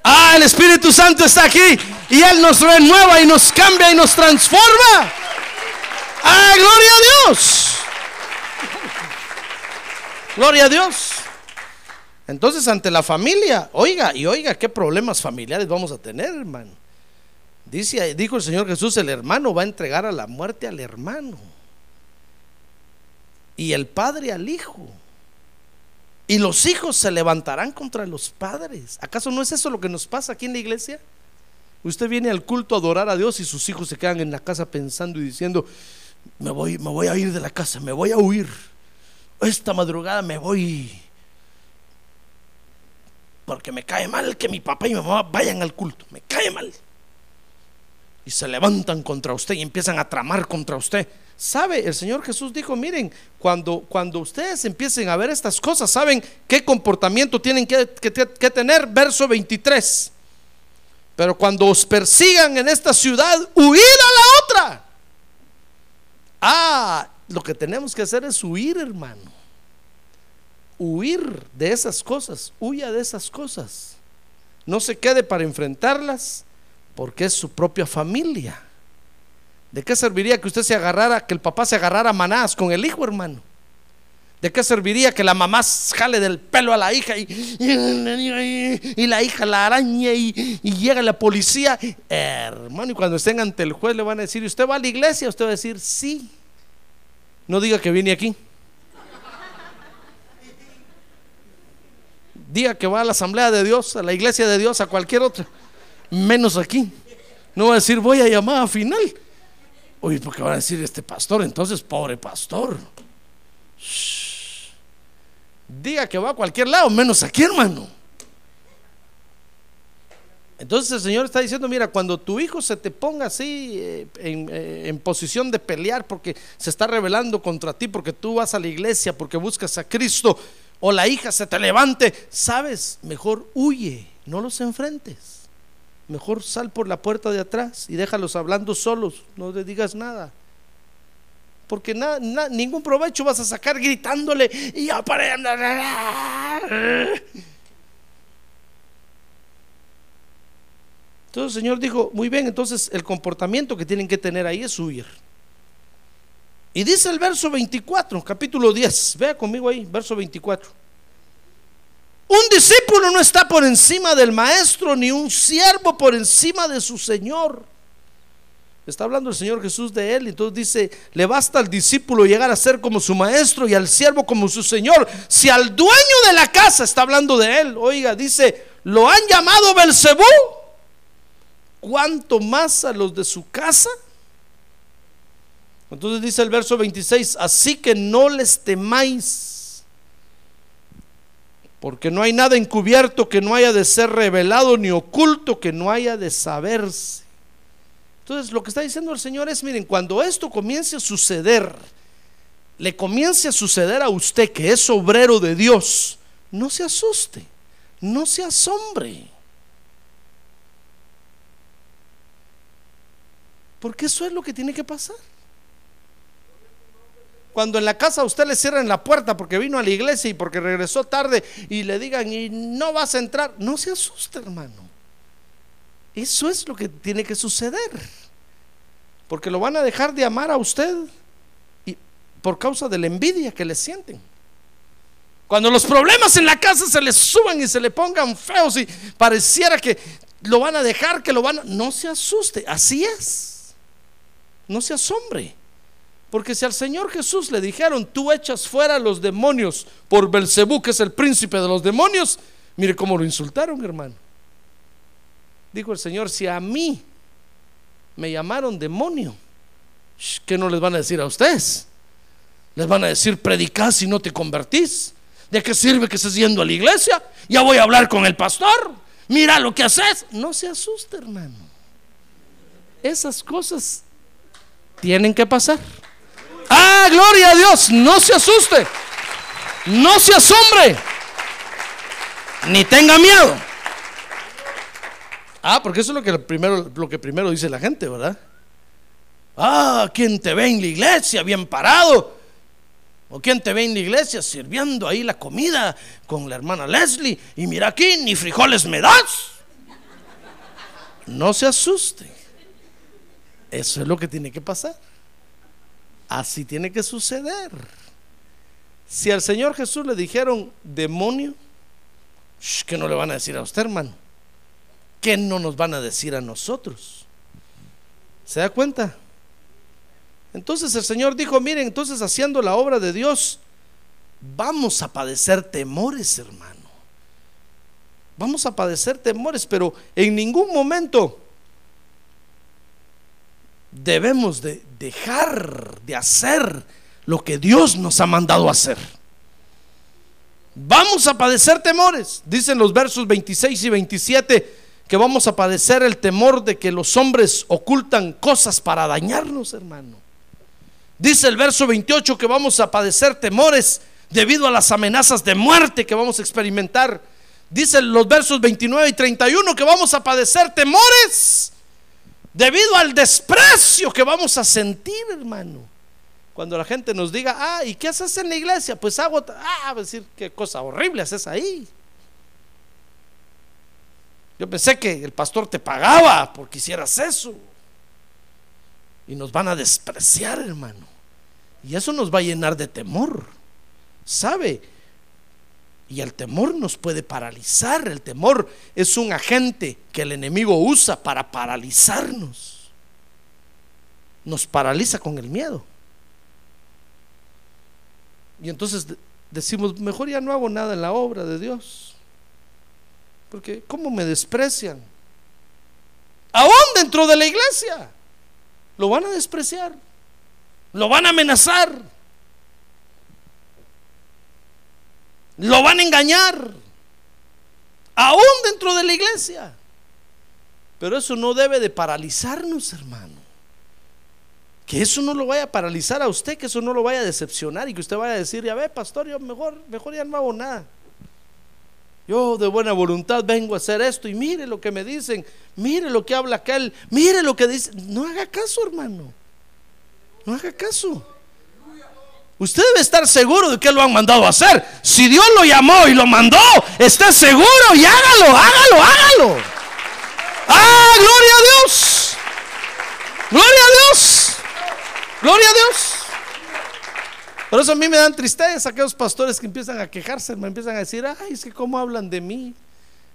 Ah, el Espíritu Santo está aquí y Él nos renueva y nos cambia y nos transforma. Ah, gloria a Dios. Gloria a Dios. Entonces, ante la familia, oiga, y oiga, qué problemas familiares vamos a tener, hermano. Dice, dijo el Señor Jesús, el hermano va a entregar a la muerte al hermano. Y el padre al hijo. Y los hijos se levantarán contra los padres. ¿Acaso no es eso lo que nos pasa aquí en la iglesia? Usted viene al culto a adorar a Dios y sus hijos se quedan en la casa pensando y diciendo, me voy, me voy a ir de la casa, me voy a huir. Esta madrugada me voy porque me cae mal que mi papá y mi mamá vayan al culto. Me cae mal y se levantan contra usted y empiezan a tramar contra usted. ¿Sabe? El Señor Jesús dijo, miren, cuando, cuando ustedes empiecen a ver estas cosas, ¿saben qué comportamiento tienen que, que, que tener? Verso 23. Pero cuando os persigan en esta ciudad, huid a la otra. Ah, lo que tenemos que hacer es huir, hermano. Huir de esas cosas, huya de esas cosas. No se quede para enfrentarlas porque es su propia familia. ¿De qué serviría que usted se agarrara, que el papá se agarrara a manás con el hijo, hermano? ¿De qué serviría que la mamá jale del pelo a la hija y, y la hija la araña y, llega la policía? Hermano, y cuando estén ante el juez le van a decir, ¿usted va a la iglesia? Usted va a decir, sí. No diga que viene aquí. Diga que va a la asamblea de Dios, a la iglesia de Dios, a cualquier otra menos aquí. No va a decir voy a llamada final. Oye, porque van a decir este pastor, entonces pobre pastor. Diga que va a cualquier lado, menos aquí, hermano. Entonces el Señor está diciendo, mira, cuando tu hijo se te ponga así eh, en, eh, en, posición de pelear porque se está rebelando contra ti, porque tú vas a la iglesia, porque buscas a Cristo, o la hija se te levante, sabes, mejor huye, no los enfrentes. Mejor sal por la puerta de atrás y déjalos hablando solos, no le digas nada. Porque ningún provecho vas a sacar gritándole y Entonces el Señor dijo, muy bien, entonces el comportamiento que tienen que tener ahí es huir. Y dice el verso 24, capítulo 10, vea conmigo ahí, verso 24. Un discípulo no está por encima del maestro, ni un siervo por encima de su Señor. Está hablando el Señor Jesús de él. Entonces dice, le basta al discípulo llegar a ser como su maestro y al siervo como su Señor. Si al dueño de la casa está hablando de él, oiga, dice, lo han llamado Belcebú. ¿Cuánto más a los de su casa? Entonces dice el verso 26, así que no les temáis, porque no hay nada encubierto que no haya de ser revelado, ni oculto que no haya de saberse. Entonces lo que está diciendo el Señor es, miren, cuando esto comience a suceder, le comience a suceder a usted que es obrero de Dios, no se asuste, no se asombre. Porque eso es lo que tiene que pasar. Cuando en la casa a usted le cierran la puerta porque vino a la iglesia y porque regresó tarde y le digan y no vas a entrar, no se asuste hermano. Eso es lo que tiene que suceder. Porque lo van a dejar de amar a usted y por causa de la envidia que le sienten. Cuando los problemas en la casa se le suban y se le pongan feos y pareciera que lo van a dejar, que lo van a... No se asuste, así es. No se asombre. Porque si al Señor Jesús le dijeron, tú echas fuera a los demonios por Belcebú, que es el príncipe de los demonios, mire cómo lo insultaron, hermano. Dijo el Señor, si a mí me llamaron demonio, ¿qué no les van a decir a ustedes? Les van a decir, predicás si no te convertís. ¿De qué sirve que estés yendo a la iglesia? Ya voy a hablar con el pastor. Mira lo que haces. No se asuste, hermano. Esas cosas tienen que pasar. Ah, gloria a Dios. No se asuste. No se asombre. Ni tenga miedo. Ah, porque eso es lo que primero, lo que primero dice la gente, ¿verdad? Ah, ¿quién te ve en la iglesia bien parado? ¿O quién te ve en la iglesia sirviendo ahí la comida con la hermana Leslie? Y mira aquí, ni frijoles me das. No se asuste. Eso es lo que tiene que pasar. Así tiene que suceder. Si al Señor Jesús le dijeron demonio, que no le van a decir a usted, hermano? ¿qué no nos van a decir a nosotros? ¿Se da cuenta? Entonces el Señor dijo, miren, entonces haciendo la obra de Dios, vamos a padecer temores, hermano. Vamos a padecer temores, pero en ningún momento debemos de dejar de hacer lo que Dios nos ha mandado hacer. Vamos a padecer temores, dicen los versos 26 y 27 que vamos a padecer el temor de que los hombres ocultan cosas para dañarnos, hermano. Dice el verso 28 que vamos a padecer temores debido a las amenazas de muerte que vamos a experimentar. Dice los versos 29 y 31 que vamos a padecer temores debido al desprecio que vamos a sentir, hermano. Cuando la gente nos diga, ah, ¿y qué haces en la iglesia? Pues hago, ah, a decir, qué cosa horrible haces ahí. Yo pensé que el pastor te pagaba porque hicieras eso. Y nos van a despreciar, hermano. Y eso nos va a llenar de temor. ¿Sabe? Y el temor nos puede paralizar. El temor es un agente que el enemigo usa para paralizarnos. Nos paraliza con el miedo. Y entonces decimos, mejor ya no hago nada en la obra de Dios. Porque ¿cómo me desprecian? Aún dentro de la iglesia. Lo van a despreciar. Lo van a amenazar. Lo van a engañar. Aún dentro de la iglesia. Pero eso no debe de paralizarnos, hermano. Que eso no lo vaya a paralizar a usted, que eso no lo vaya a decepcionar y que usted vaya a decir, ya ve, pastor, yo mejor, mejor ya no hago nada. Yo de buena voluntad vengo a hacer esto y mire lo que me dicen, mire lo que habla aquel, mire lo que dice. No haga caso, hermano. No haga caso. Usted debe estar seguro de que lo han mandado a hacer. Si Dios lo llamó y lo mandó, esté seguro y hágalo, hágalo, hágalo. ¡Ah, gloria a Dios! ¡Gloria a Dios! ¡Gloria a Dios! Por eso a mí me dan tristeza aquellos pastores que empiezan a quejarse, me empiezan a decir, ay, es que cómo hablan de mí.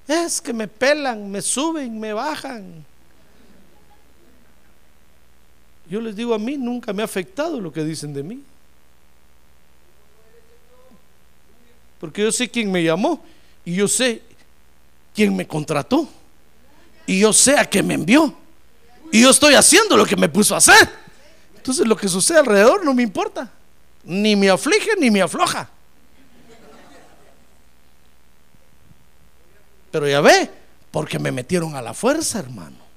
Es que me pelan, me suben, me bajan. Yo les digo, a mí nunca me ha afectado lo que dicen de mí. Porque yo sé quién me llamó y yo sé quién me contrató. Y yo sé a qué me envió. Y yo estoy haciendo lo que me puso a hacer. Entonces lo que sucede alrededor no me importa. Ni me aflige ni me afloja. Pero ya ve, porque me metieron a la fuerza, hermano.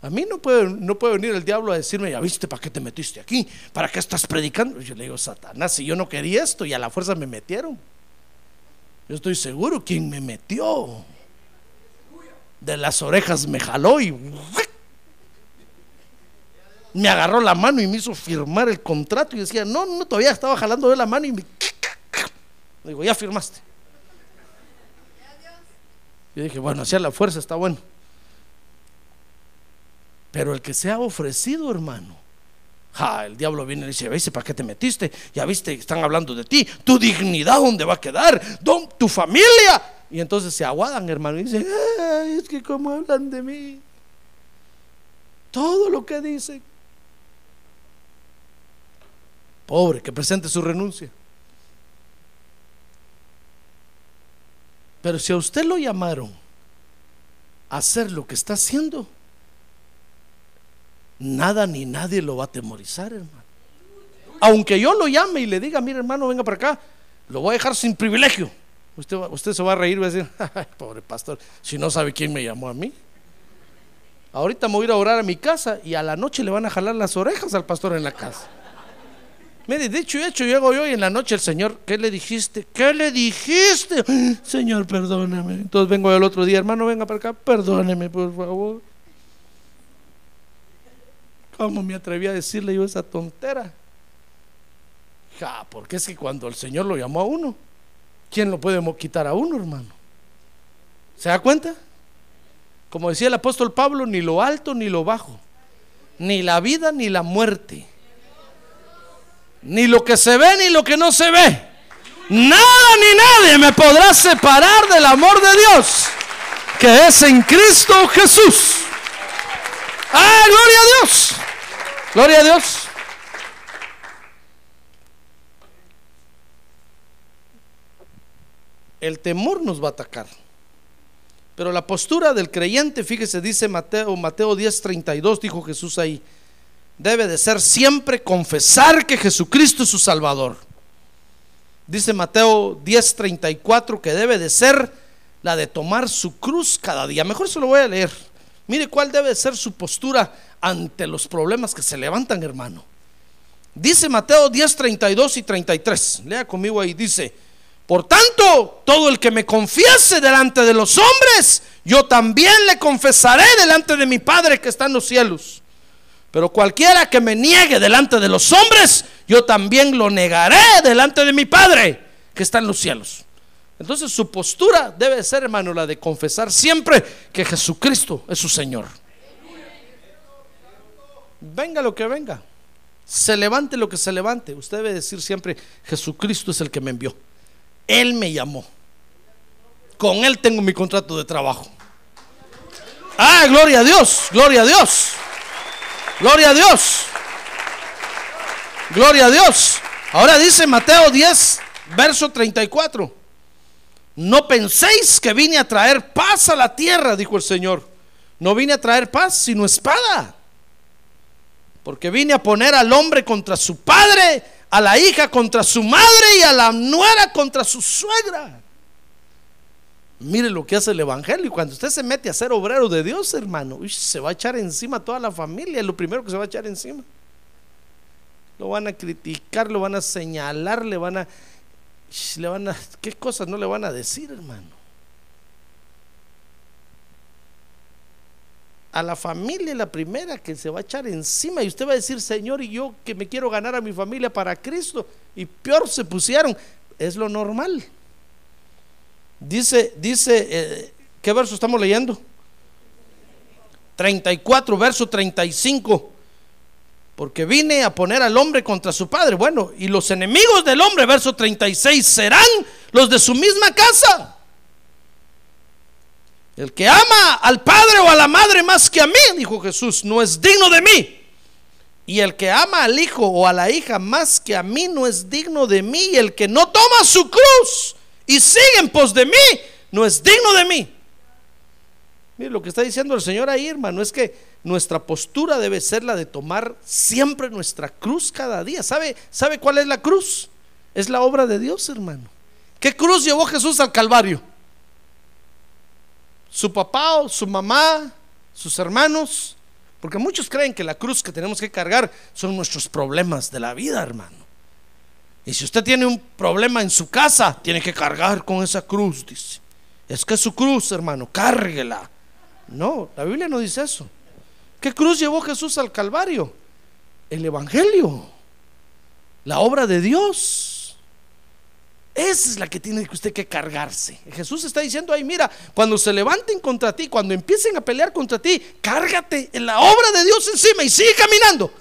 A mí no puede, no puede venir el diablo a decirme, ya viste, ¿para qué te metiste aquí? ¿Para qué estás predicando? Yo le digo, Satanás, si yo no quería esto y a la fuerza me metieron. Yo estoy seguro quién me metió. De las orejas me jaló y me agarró la mano y me hizo firmar el contrato y decía, no, no, todavía estaba jalando de la mano y me... Digo, ya firmaste. Yo dije, bueno, hacia la fuerza está bueno. Pero el que se ha ofrecido, hermano, el diablo viene y dice, ¿viste para qué te metiste? Ya viste, están hablando de ti, tu dignidad, ¿dónde va a quedar? ¿Tu familia? Y entonces se aguadan, hermano, y dicen, es que como hablan de mí. Todo lo que dicen. Pobre, que presente su renuncia. Pero si a usted lo llamaron a hacer lo que está haciendo, nada ni nadie lo va a atemorizar, hermano. Aunque yo lo llame y le diga, mire hermano, venga para acá, lo voy a dejar sin privilegio. Usted, usted se va a reír va a decir, [LAUGHS] pobre pastor, si no sabe quién me llamó a mí. Ahorita me voy a ir a orar a mi casa y a la noche le van a jalar las orejas al pastor en la casa. Mire, dicho y hecho, llego yo y en la noche el Señor, ¿qué le dijiste? ¿Qué le dijiste? Señor, perdóname. Entonces vengo el otro día, hermano, venga para acá, perdóneme, por favor. ¿Cómo me atreví a decirle yo esa tontera? Ja, porque es que cuando el Señor lo llamó a uno, ¿quién lo puede quitar a uno, hermano? ¿Se da cuenta? Como decía el apóstol Pablo, ni lo alto ni lo bajo, ni la vida ni la muerte, ni lo que se ve ni lo que no se ve. Nada ni nadie me podrá separar del amor de Dios, que es en Cristo Jesús. ¡Ah, gloria a Dios! Gloria a Dios. El temor nos va a atacar. Pero la postura del creyente, fíjese, dice Mateo, Mateo 10:32, dijo Jesús ahí, debe de ser siempre confesar que Jesucristo es su Salvador. Dice Mateo 10:34 que debe de ser la de tomar su cruz cada día. Mejor se lo voy a leer. Mire cuál debe ser su postura ante los problemas que se levantan, hermano. Dice Mateo 10, 32 y 33. Lea conmigo ahí, dice, por tanto, todo el que me confiese delante de los hombres, yo también le confesaré delante de mi Padre que está en los cielos. Pero cualquiera que me niegue delante de los hombres, yo también lo negaré delante de mi Padre que está en los cielos. Entonces su postura debe ser, hermano, la de confesar siempre que Jesucristo es su Señor. Venga lo que venga, se levante lo que se levante, usted debe decir siempre, Jesucristo es el que me envió. Él me llamó. Con Él tengo mi contrato de trabajo. Ah, gloria a Dios, gloria a Dios. Gloria a Dios. Gloria a Dios. Ahora dice Mateo 10, verso 34. No penséis que vine a traer paz a la tierra, dijo el Señor. No vine a traer paz, sino espada. Porque vine a poner al hombre contra su padre, a la hija contra su madre y a la nuera contra su suegra. Mire lo que hace el Evangelio. Cuando usted se mete a ser obrero de Dios, hermano, se va a echar encima toda la familia. Es lo primero que se va a echar encima. Lo van a criticar, lo van a señalar, le van a le van a, ¿qué cosas no le van a decir, hermano? A la familia la primera que se va a echar encima y usted va a decir, Señor, y yo que me quiero ganar a mi familia para Cristo, y peor se pusieron, es lo normal. Dice, dice, eh, ¿qué verso estamos leyendo? 34, verso 35. Porque vine a poner al hombre contra su padre. Bueno, y los enemigos del hombre, verso 36, serán los de su misma casa. El que ama al padre o a la madre más que a mí, dijo Jesús, no es digno de mí. Y el que ama al hijo o a la hija más que a mí no es digno de mí. Y el que no toma su cruz y sigue en pos de mí no es digno de mí. Mire lo que está diciendo el Señor ahí, hermano, es que nuestra postura debe ser la de tomar siempre nuestra cruz cada día. ¿Sabe, ¿Sabe cuál es la cruz? Es la obra de Dios, hermano. ¿Qué cruz llevó Jesús al Calvario? Su papá o su mamá, sus hermanos, porque muchos creen que la cruz que tenemos que cargar son nuestros problemas de la vida, hermano. Y si usted tiene un problema en su casa, tiene que cargar con esa cruz, dice. Es que es su cruz, hermano, cárguela. No, la Biblia no dice eso. ¿Qué cruz llevó Jesús al Calvario? El Evangelio, la obra de Dios. Esa es la que tiene usted que cargarse. Jesús está diciendo ahí, mira, cuando se levanten contra ti, cuando empiecen a pelear contra ti, cárgate en la obra de Dios encima y sigue caminando.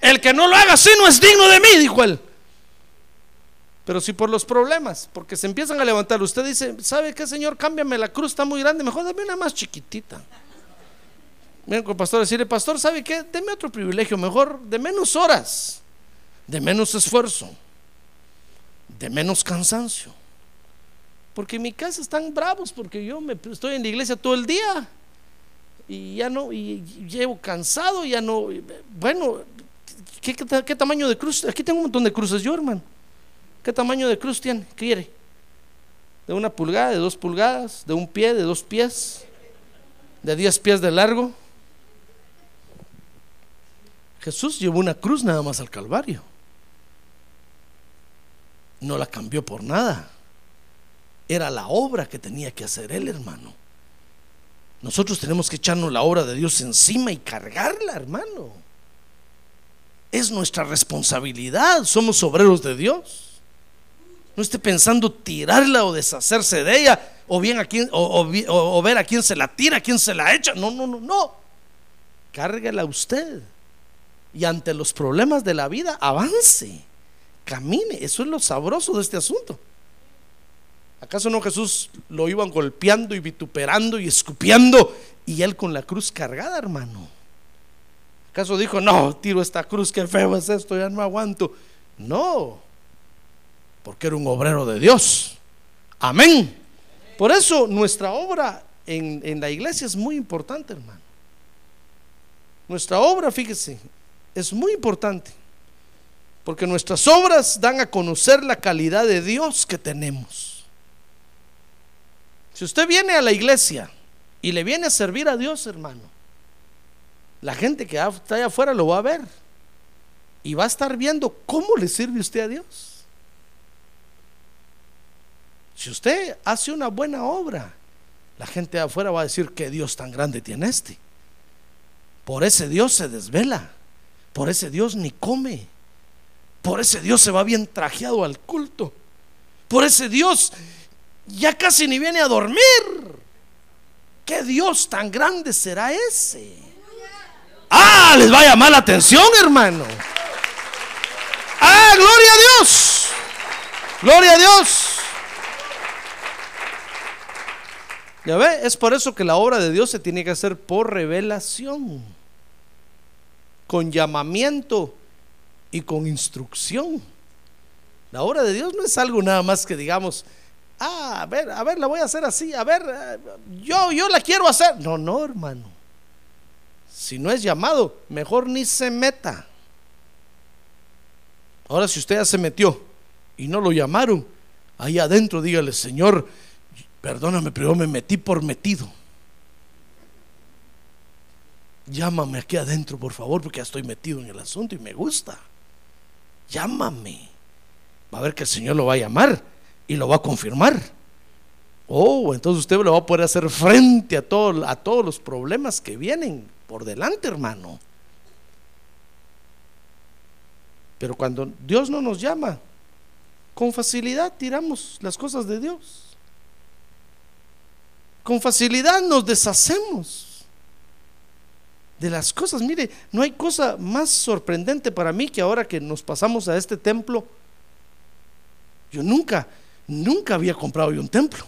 El que no lo haga así no es digno de mí, dijo él. Pero si por los problemas, porque se empiezan a levantar, usted dice, ¿sabe qué, Señor? Cámbiame la cruz, está muy grande, mejor dame una más chiquitita. Miren con el pastor decirle, pastor, ¿sabe qué? Deme otro privilegio, mejor de menos horas, de menos esfuerzo de menos cansancio. Porque en mi casa están bravos porque yo me estoy en la iglesia todo el día y ya no, y llevo cansado, ya no, bueno, ¿qué, qué, tamaño de cruz? Aquí tengo un montón de cruces yo, hermano. ¿Qué tamaño de cruz tiene? ¿Qué quiere? ¿De una pulgada, de dos pulgadas, de un pie, de dos pies, de diez pies de largo? Jesús llevó una cruz nada más al Calvario no la cambió por nada. Era la obra que tenía que hacer él, hermano. Nosotros tenemos que echarnos la obra de Dios encima y cargarla, hermano. Es nuestra responsabilidad. Somos obreros de Dios. No esté pensando tirarla o deshacerse de ella, o bien a quién, o, ver a quién se la tira, a quién se la echa. No, no, no, no. Cárgala usted. Y ante los problemas de la vida, avance camine. Eso es lo sabroso de este asunto. ¿Acaso no Jesús lo iban golpeando y vituperando y escupiendo y él con la cruz cargada, hermano? ¿Acaso dijo, no, tiro esta cruz, qué feo es esto, ya no aguanto? No, porque era un obrero de Dios. Amén. Por eso nuestra obra en, en la iglesia es muy importante, hermano. Nuestra obra, fíjese, es muy importante. Porque nuestras obras dan a conocer la calidad de Dios que tenemos. Si usted viene a la iglesia y le viene a servir a Dios, hermano, la gente que está allá afuera lo va a ver y va a estar viendo cómo le sirve usted a Dios. Si usted hace una buena obra, la gente de afuera va a decir que Dios tan grande tiene este. Por ese Dios se desvela, por ese Dios ni come, por ese Dios se va bien trajeado al culto. Por ese Dios ya casi ni viene a dormir. ¿Qué Dios tan grande será ese? Ah, les va a llamar la atención, hermano. Ah, gloria a Dios. Gloria a Dios. Ya ve, es por eso que la obra de Dios se tiene que hacer por revelación, con llamamiento y con instrucción. La obra de Dios no es algo nada más que digamos, ah, a ver, a ver, la voy a hacer así, a ver, yo, yo la quiero hacer. No, no, hermano. Si no es llamado, mejor ni se meta. Ahora, si usted ya se metió y no lo llamaron, ahí adentro dígale, Señor, perdóname, pero me metí por metido. Llámame aquí adentro, por favor, porque ya estoy metido en el asunto y me gusta llámame. Va a ver que el Señor lo va a llamar y lo va a confirmar. Oh, entonces usted lo va a poder hacer frente a, todo, a todos los problemas que vienen por delante, hermano. Pero cuando Dios no nos llama, con facilidad tiramos las cosas de Dios. Con facilidad nos deshacemos. De las cosas. Mire, no hay cosa más sorprendente para mí que ahora que nos pasamos a este templo. Yo nunca, nunca había comprado yo un templo.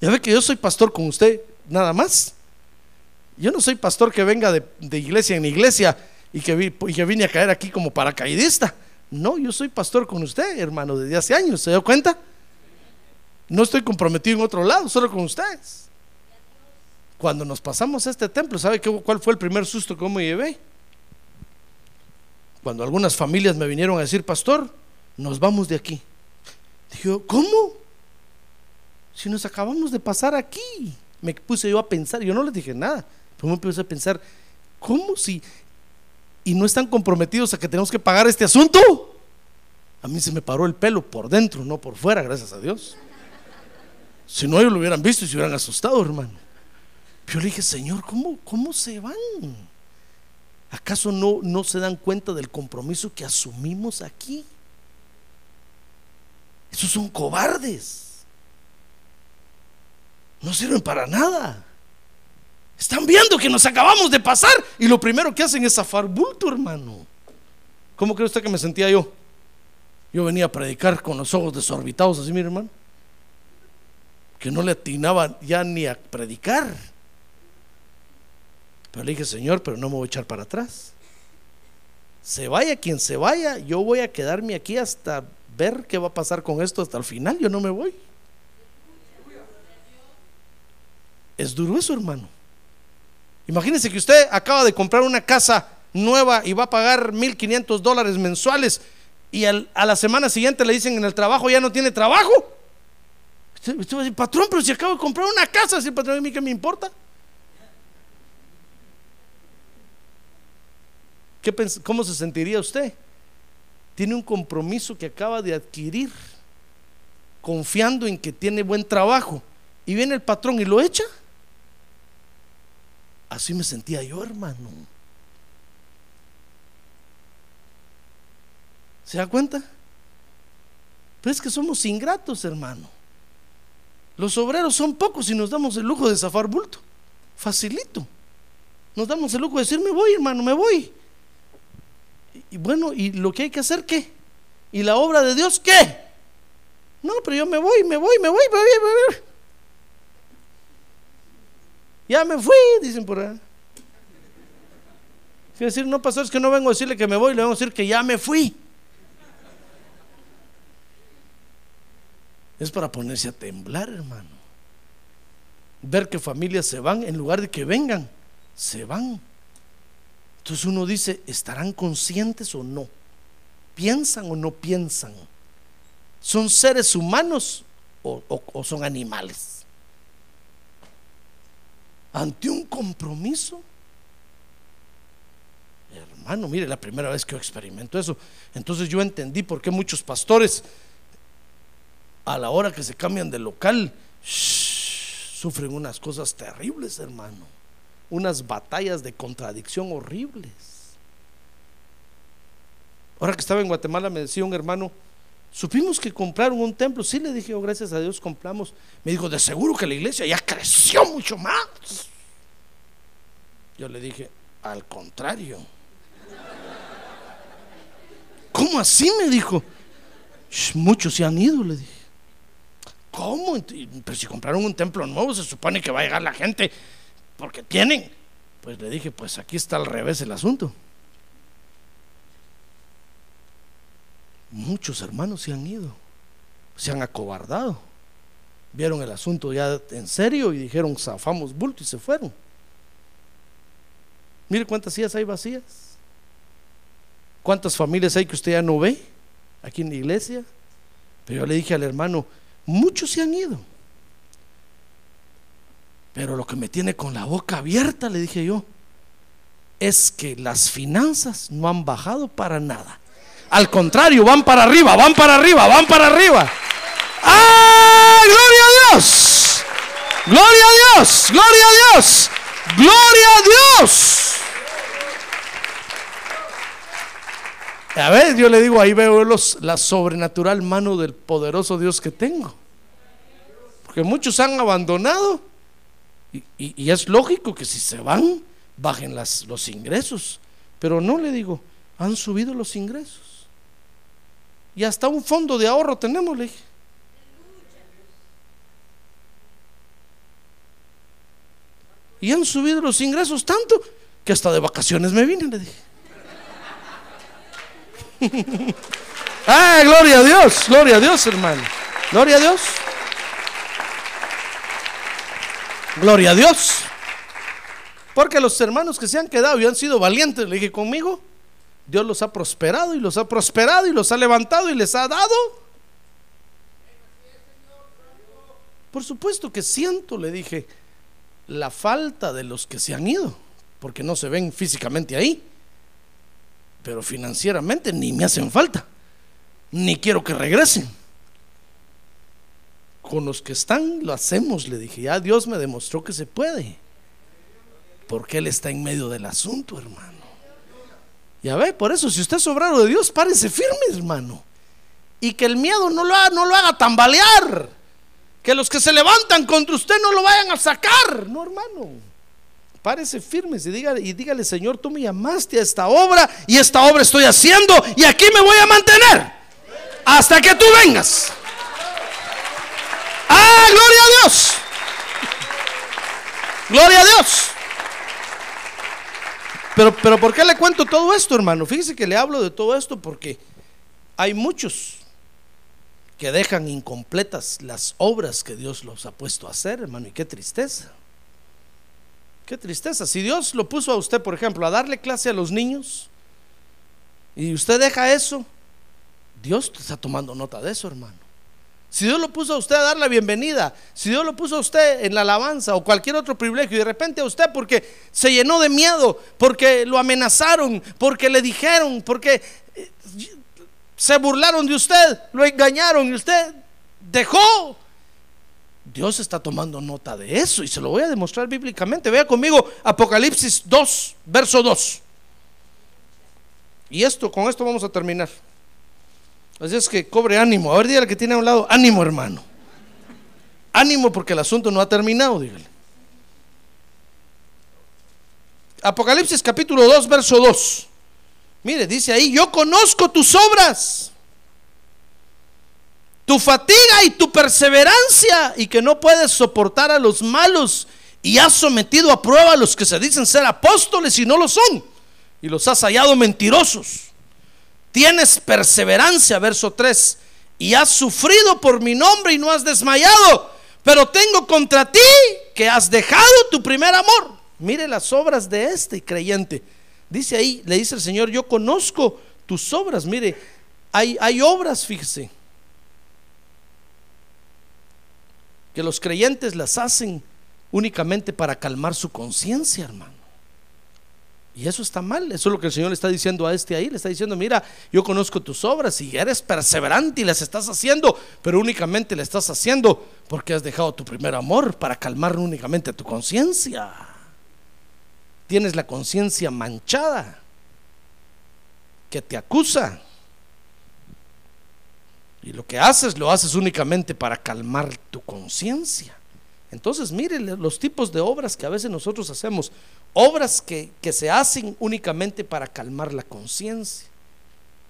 Ya ve que yo soy pastor con usted, nada más. Yo no soy pastor que venga de, iglesia en iglesia y que, vi- y que vine a caer aquí como paracaidista. No, yo soy pastor con usted, hermano, desde hace años. ¿Se dio cuenta? No estoy comprometido en otro lado, solo con ustedes. Cuando nos pasamos a este templo, ¿sabe qué, cuál fue el primer susto que me llevé? Cuando algunas familias me vinieron a decir, pastor, nos vamos de aquí. Dije, ¿cómo? Si nos acabamos de pasar aquí. Me puse yo a pensar, yo no les dije nada, pero me puse a pensar, ¿cómo si? Y no están comprometidos a que tenemos que pagar este asunto. A mí se me paró el pelo por dentro, no por fuera, gracias a Dios. Si no, ellos lo hubieran visto y se hubieran asustado, hermano. Yo le dije, Señor, ¿cómo, cómo se van? ¿Acaso no, no se dan cuenta del compromiso que asumimos aquí? Esos son cobardes. No sirven para nada. Están viendo que nos acabamos de pasar y lo primero que hacen es zafar bulto, hermano. ¿Cómo cree usted que me sentía yo? Yo venía a predicar con los ojos desorbitados así, mi hermano. Que no le atinaba ya ni a predicar. Pero le dije, Señor, pero no me voy a echar para atrás. Se vaya quien se vaya, yo voy a quedarme aquí hasta ver qué va a pasar con esto hasta el final. Yo no me voy. Es duro eso, hermano. Imagínese que usted acaba de comprar una casa nueva y va a pagar 1.500 dólares mensuales y a la semana siguiente le dicen en el trabajo ya no tiene trabajo. Usted, usted va a decir, patrón, pero si acabo de comprar una casa, si el patrón a mí qué me importa. ¿Qué pens- ¿Cómo se sentiría usted? Tiene un compromiso que acaba de adquirir, confiando en que tiene buen trabajo, y viene el patrón y lo echa. Así me sentía yo, hermano. ¿Se da cuenta? Pero es que somos ingratos, hermano. Los obreros son pocos y nos damos el lujo de zafar bulto. Facilito. Nos damos el lujo de decir, me voy, hermano, me voy. Y, bueno, ¿y lo que hay que hacer qué? ¿Y la obra de Dios qué? No, pero yo me voy, me voy, me voy, me voy, me voy. Ya me fui, dicen por ahí. Quiere decir, no, pastor, es que no vengo a decirle que me voy, le vengo a decir que ya me fui. Es para ponerse a temblar, hermano. Ver que familias se van en lugar de que vengan, se van. Entonces uno dice, ¿estarán conscientes o no? ¿Piensan o no piensan? ¿Son seres humanos o, son animales? Ante un compromiso. Hermano, mire, la primera vez que yo experimento eso. Entonces yo entendí por qué muchos pastores a la hora que se cambian de local, sufren unas cosas terribles, hermano. Unas batallas de contradicción horribles. Ahora que estaba en Guatemala me decía un hermano, supimos que compraron un templo. Sí, le dije, oh, gracias a Dios compramos. Me dijo, de seguro que la iglesia ya creció mucho más. Yo le dije, al contrario. ¿Cómo así? Me dijo. "Shh, muchos se han ido, le dije. ¿Cómo? Pero si compraron un templo nuevo, se supone que va a llegar la gente porque tienen. Pues le dije, pues aquí está al revés el asunto. Muchos hermanos se han ido, se han acobardado. Vieron el asunto ya en serio y dijeron, zafamos bulto y se fueron. Mire cuántas sillas hay vacías. ¿Cuántas familias hay que usted ya no ve aquí en la iglesia? Pero yo le dije al hermano, muchos se han ido. Pero lo que me tiene con la boca abierta, le dije yo, es que las finanzas no han bajado para nada. Al contrario, van para arriba, van para arriba, van para arriba. ¡Ah! ¡Gloria a Dios! ¡Gloria a Dios! ¡Gloria a Dios! ¡Gloria a Dios! A ver, yo le digo, ahí veo los, la sobrenatural mano del poderoso Dios que tengo. Porque muchos han abandonado. Y, y- y es lógico que si se van, bajen las, los ingresos. Pero no le digo, han subido los ingresos. Y hasta un fondo de ahorro tenemos, le dije. Y han subido los ingresos tanto que hasta de vacaciones me vine, le dije. [LAUGHS] ah, gloria a Dios, gloria a Dios, hermano. Gloria a Dios. Gloria a Dios. Porque los hermanos que se han quedado y han sido valientes, le dije conmigo, Dios los ha prosperado y los ha prosperado y los ha levantado y les ha dado. Por supuesto que siento, le dije, la falta de los que se han ido, porque no se ven físicamente ahí, pero financieramente ni me hacen falta, ni quiero que regresen. Con los que están lo hacemos, le dije, ya Dios me demostró que se puede, porque Él está en medio del asunto, hermano. Ya ve, por eso, si usted es obrero de Dios, párese firme, hermano. Y que el miedo no lo haga, no lo haga tambalear. Que los que se levantan contra usted no lo vayan a sacar. No, hermano. Párese firme y dígale, y dígale, Señor, tú me llamaste a esta obra y esta obra estoy haciendo y aquí me voy a mantener hasta que tú vengas. ¡Ah, gloria a Dios! ¡Gloria a Dios! Pero, pero ¿por qué le cuento todo esto, hermano? Fíjese que le hablo de todo esto porque hay muchos que dejan incompletas las obras que Dios los ha puesto a hacer, hermano, y qué tristeza. Qué tristeza. Si Dios lo puso a usted, por ejemplo, a darle clase a los niños, y usted deja eso, Dios está tomando nota de eso, hermano. Si Dios lo puso a usted a dar la bienvenida, si Dios lo puso a usted en la alabanza o cualquier otro privilegio y de repente a usted porque se llenó de miedo, porque lo amenazaron, porque le dijeron, porque eh, se burlaron de usted, lo engañaron y usted dejó. Dios está tomando nota de eso y se lo voy a demostrar bíblicamente. Vea conmigo Apocalipsis 2, verso 2. Y esto, con esto vamos a terminar. Así es que cobre ánimo. A ver, dígale que tiene a un lado, ánimo hermano. Ánimo porque el asunto no ha terminado, dígale. Apocalipsis capítulo 2, verso 2. Mire, dice ahí, yo conozco tus obras, tu fatiga y tu perseverancia y que no puedes soportar a los malos y has sometido a prueba a los que se dicen ser apóstoles y no lo son y los has hallado mentirosos Tienes perseverancia, verso 3, y has sufrido por mi nombre y no has desmayado. Pero tengo contra ti que has dejado tu primer amor. Mire las obras de este creyente. Dice ahí, le dice el Señor, yo conozco tus obras. Mire, hay, hay obras, fíjese, que los creyentes las hacen únicamente para calmar su conciencia, hermano. Y eso está mal, eso es lo que el Señor le está diciendo a este ahí, le está diciendo, mira, yo conozco tus obras y eres perseverante y las estás haciendo, pero únicamente le estás haciendo porque has dejado tu primer amor para calmar únicamente tu conciencia. Tienes la conciencia manchada que te acusa. Y lo que haces lo haces únicamente para calmar tu conciencia. Entonces, mire los tipos de obras que a veces nosotros hacemos obras que, se hacen únicamente para calmar la conciencia.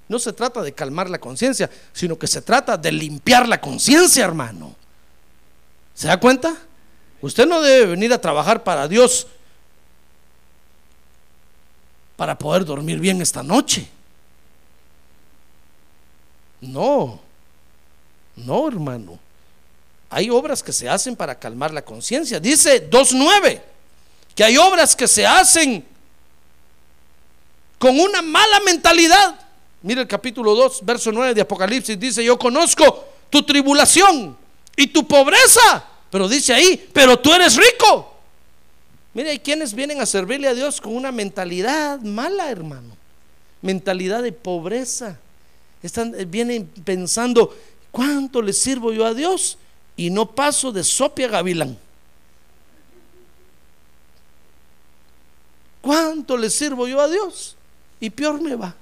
No se trata de calmar la conciencia, sino que se trata de limpiar la conciencia, hermano. ¿Se da cuenta? Usted no debe venir a trabajar para Dios para poder dormir bien esta noche. No, no, hermano. Hay obras que se hacen para calmar la conciencia. Dice 2.9 que hay obras que se hacen con una mala mentalidad. Mira el capítulo 2, verso 9 de Apocalipsis, dice, yo conozco tu tribulación y tu pobreza, pero dice ahí, pero tú eres rico. Mire, hay quienes vienen a servirle a Dios con una mentalidad mala, hermano. Mentalidad de pobreza. Están, eh, vienen pensando, ¿cuánto le sirvo yo a Dios? Y no paso de sopia gavilán. ¿Cuánto le sirvo yo a Dios? Y peor me va.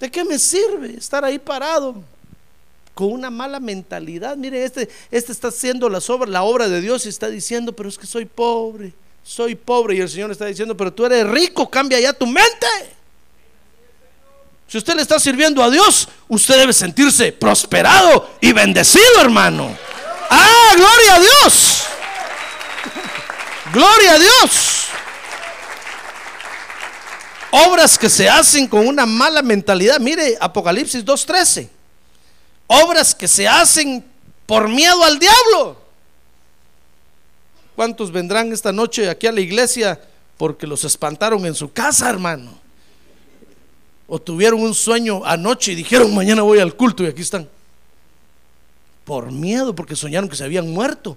¿De qué me sirve estar ahí parado con una mala mentalidad? Mire, este, este está haciendo la obra, la obra de Dios y está diciendo, pero es que soy pobre, soy pobre y el Señor está diciendo, pero tú eres rico, cambia ya tu mente. Si usted le está sirviendo a Dios, usted debe sentirse prosperado y bendecido, hermano. Ah, gloria a Dios. Gloria a Dios. Obras que se hacen con una mala mentalidad. Mire, Apocalipsis 2.13. Obras que se hacen por miedo al diablo. ¿Cuántos vendrán esta noche aquí a la iglesia porque los espantaron en su casa, hermano? O tuvieron un sueño anoche y dijeron, mañana voy al culto y aquí están. Por miedo, porque soñaron que se habían muerto.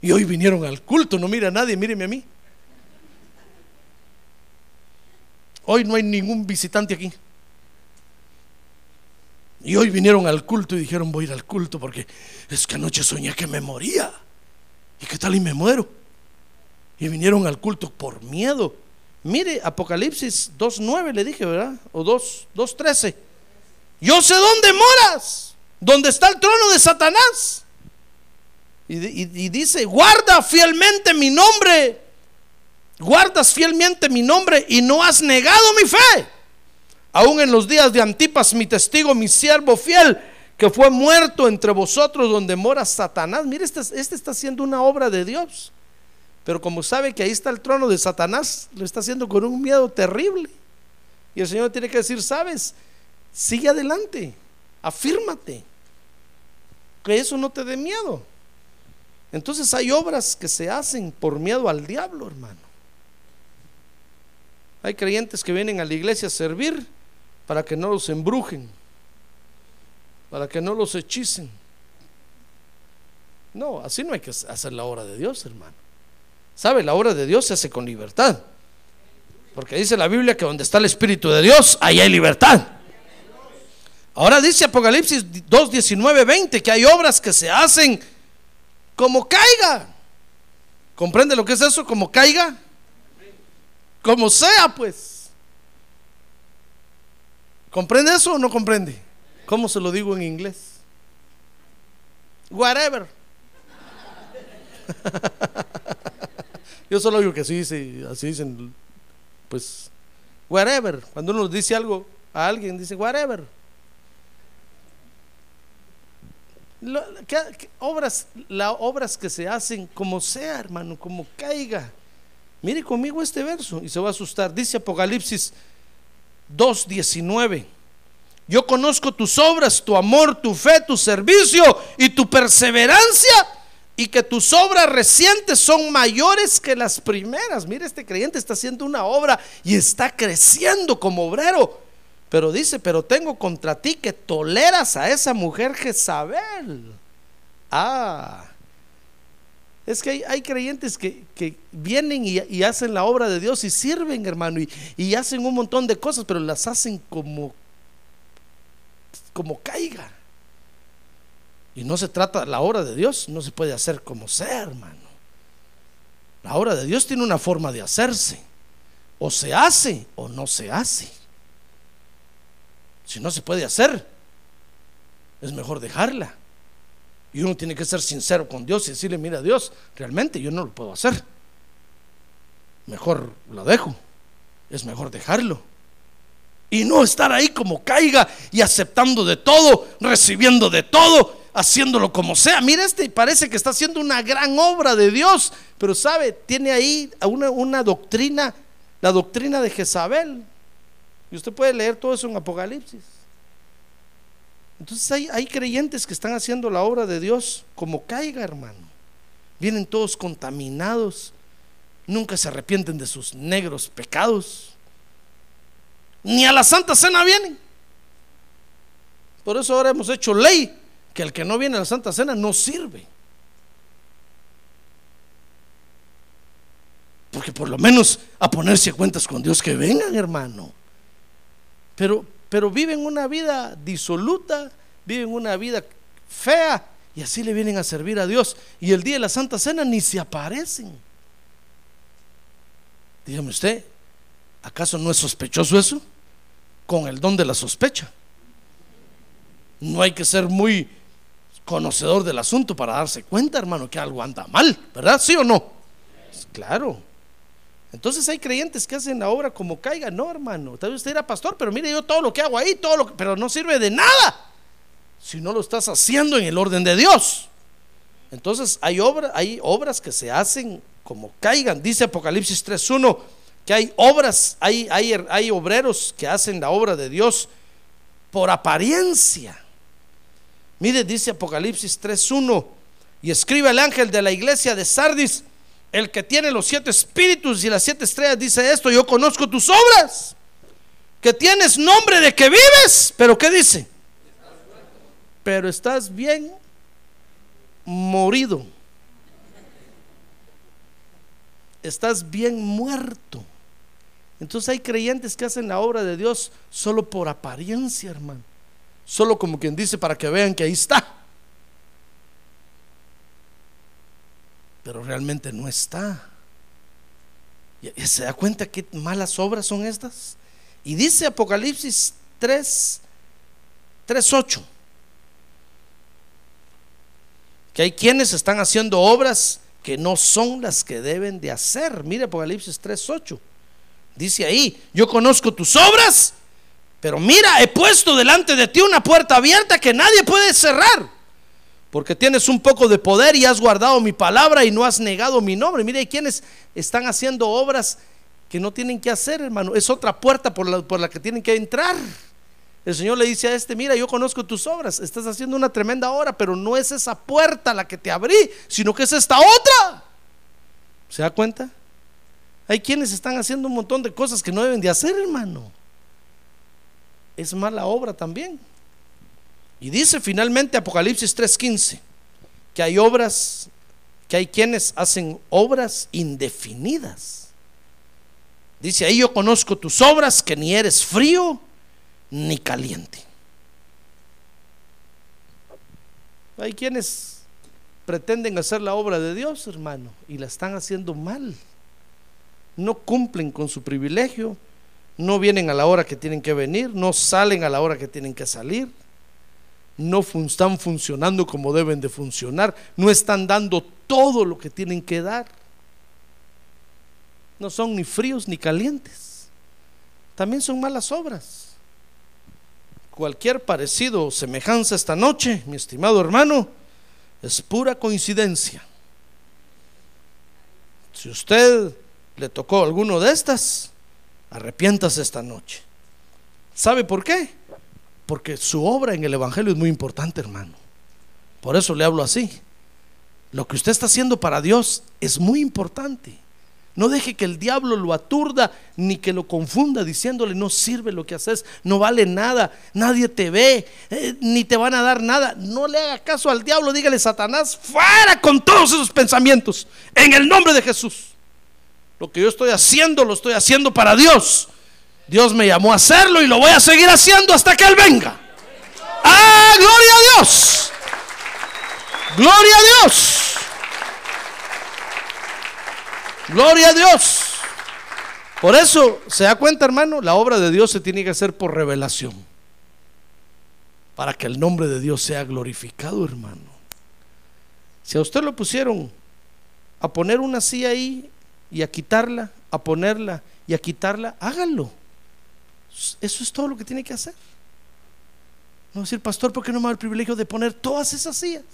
Y hoy vinieron al culto, no mira a nadie, míreme a mí. Hoy no hay ningún visitante aquí. Y hoy vinieron al culto y dijeron, voy a ir al culto porque es que anoche soñé que me moría. ¿Y qué tal y me muero? Y vinieron al culto por miedo. Mire, Apocalipsis 2.9 le dije, ¿verdad? O 2.13. Yo sé dónde moras, donde está el trono de Satanás. Y, y, dice, guarda fielmente mi nombre. Guardas fielmente mi nombre y no has negado mi fe. Aún en los días de Antipas, mi testigo, mi siervo fiel, que fue muerto entre vosotros donde mora Satanás. Mire, este, este, está haciendo una obra de Dios. Pero como sabe que ahí está el trono de Satanás, lo está haciendo con un miedo terrible. Y el Señor tiene que decir, sabes, sigue adelante, afírmate, que eso no te dé miedo. Entonces hay obras que se hacen por miedo al diablo, hermano. Hay creyentes que vienen a la iglesia a servir para que no los embrujen para que no los hechicen. No, así no hay que hacer la obra de Dios, hermano. ¿Sabe? La obra de Dios se hace con libertad. Porque dice la Biblia que donde está el Espíritu de Dios, ahí hay libertad. Ahora dice Apocalipsis 2, 19, 20 que hay obras que se hacen como caiga. ¿Comprende lo que es eso? Como caiga. Como sea, pues. ¿Comprende eso o no comprende? ¿Cómo se lo digo en inglés? Whatever. [LAUGHS] Yo solo digo que así, dice, así dicen, pues, whatever. Cuando uno dice algo a alguien, dice whatever. obras, las obras que se hacen como sea, hermano, como caiga. Mire conmigo este verso y se va a asustar. Dice Apocalipsis 2.19. Yo conozco tus obras, tu amor, tu fe, tu servicio y tu perseverancia y que tus obras recientes son mayores que las primeras. Mire, este creyente está haciendo una obra y está creciendo como obrero. Pero dice, pero tengo contra ti que toleras a esa mujer Jezabel. Ah, es que hay, creyentes que, vienen y, hacen la obra de Dios y sirven, hermano, y, y hacen un montón de cosas, pero las hacen como como caiga. Y no se trata, la obra de Dios no se puede hacer como sea, hermano. La obra de Dios tiene una forma de hacerse. O se hace o no se hace. Si no se puede hacer, es mejor dejarla. Y uno tiene que ser sincero con Dios y decirle, mira Dios, realmente yo no lo puedo hacer. Mejor la dejo. Es mejor dejarlo y no estar ahí como caiga y aceptando de todo, recibiendo de todo, haciéndolo como sea. Mira, este parece que está haciendo una gran obra de Dios, pero sabe, tiene ahí una, una doctrina, la doctrina de Jezabel. Y usted puede leer todo eso en Apocalipsis. Entonces hay, hay creyentes que están haciendo la obra de Dios como caiga, hermano. Vienen todos contaminados, nunca se arrepienten de sus negros pecados ni a la Santa Cena vienen. Por eso ahora hemos hecho ley que el que no viene a la Santa Cena no sirve. Porque por lo menos a ponerse cuentas con Dios que vengan, hermano. Pero, pero viven una vida disoluta, viven una vida fea y así le vienen a servir a Dios. Y el día de la Santa Cena ni se aparecen. Dígame usted, ¿acaso no es sospechoso eso? con el don de la sospecha. No hay que ser muy conocedor del asunto para darse cuenta, hermano, que algo anda mal, ¿verdad? ¿Sí o no? Claro. Entonces hay creyentes que hacen la obra como caiga. No, hermano. Tal vez usted era pastor, pero mire yo todo lo que hago ahí, todo lo que, pero no sirve de nada si no lo estás haciendo en el orden de Dios. Entonces hay, obra, hay obras que se hacen como caigan. Dice Apocalipsis 3.1 que hay obras, hay, hay, hay obreros que hacen la obra de Dios por apariencia. Mire, dice Apocalipsis 3.1 y escribe el ángel de la iglesia de Sardis, el que tiene los siete espíritus y las siete estrellas, dice esto, yo conozco tus obras, que tienes nombre de que vives, pero ¿qué dice? Pero estás bien morido. Estás bien muerto. Entonces hay creyentes que hacen la obra de Dios solo por apariencia, hermano. Solo como quien dice para que vean que ahí está. Pero realmente no está. ¿Y ¿Se da cuenta qué malas obras son estas? Y dice Apocalipsis 3, 3.8 que hay quienes están haciendo obras que no son las que deben de hacer. Mire Apocalipsis 3.8. Dice ahí, yo conozco tus obras, pero mira, he puesto delante de ti una puerta abierta que nadie puede cerrar. Porque tienes un poco de poder y has guardado mi palabra y no has negado mi nombre. Mire, hay quienes están haciendo obras que no tienen que hacer, hermano. Es otra puerta por la, por la que tienen que entrar. El Señor le dice a este, mira, yo conozco tus obras, estás haciendo una tremenda obra, pero no es esa puerta la que te abrí, sino que es esta otra. ¿Se da cuenta? Hay quienes están haciendo un montón de cosas que no deben de hacer, hermano. Es mala obra también. Y dice finalmente Apocalipsis 3:15 que hay obras, que hay quienes hacen obras indefinidas. Dice ahí yo conozco tus obras, que ni eres frío ni caliente. Hay quienes pretenden hacer la obra de Dios, hermano, y la están haciendo mal. No cumplen con su privilegio, no vienen a la hora que tienen que venir, no salen a la hora que tienen que salir, no están funcionando como deben de funcionar, no están dando todo lo que tienen que dar. No son ni fríos ni calientes. También son malas obras cualquier parecido o semejanza esta noche, mi estimado hermano, es pura coincidencia. Si usted le tocó alguno de estas, arrepiéntase esta noche. ¿Sabe por qué? Porque su obra en el Evangelio es muy importante, hermano. Por eso le hablo así. Lo que usted está haciendo para Dios es muy importante. No deje que el diablo lo aturda ni que lo confunda diciéndole no sirve lo que haces, no vale nada, nadie te ve, eh, ni te van a dar nada. No le haga caso al diablo, dígale Satanás, fuera con todos esos pensamientos, en el nombre de Jesús. Lo que yo estoy haciendo, lo estoy haciendo para Dios. Dios me llamó a hacerlo y lo voy a seguir haciendo hasta que Él venga. ¡Ah, gloria a Dios! ¡Gloria a Dios! Gloria a Dios. Por eso, ¿se da cuenta, hermano? La obra de Dios se tiene que hacer por revelación. Para que el nombre de Dios sea glorificado, hermano. Si a usted lo pusieron a poner una silla ahí y a quitarla, a ponerla y a quitarla, hágalo. Eso es todo lo que tiene que hacer. No decir, pastor, ¿por qué no me da el privilegio de poner todas esas sillas?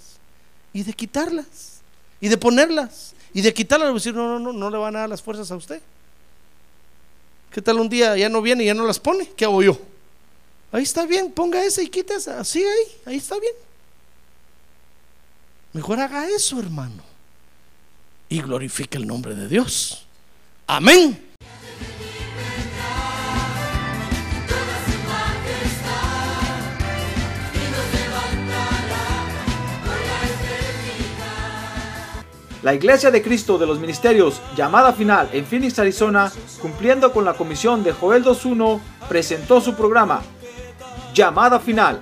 Y de quitarlas. Y de ponerlas. Y de quitarlas, decir, no, no, no, no le van a dar las fuerzas a usted. ¿Qué tal un día ya no viene y ya no las pone? ¿Qué hago yo? Ahí está bien, ponga esa y quita esa. Así ahí, ahí está bien. Mejor haga eso, hermano. Y glorifique el nombre de Dios. Amén. La Iglesia de Cristo de los Ministerios, llamada final en Phoenix, Arizona, cumpliendo con la comisión de Joel 2.1, presentó su programa, Llamada Final.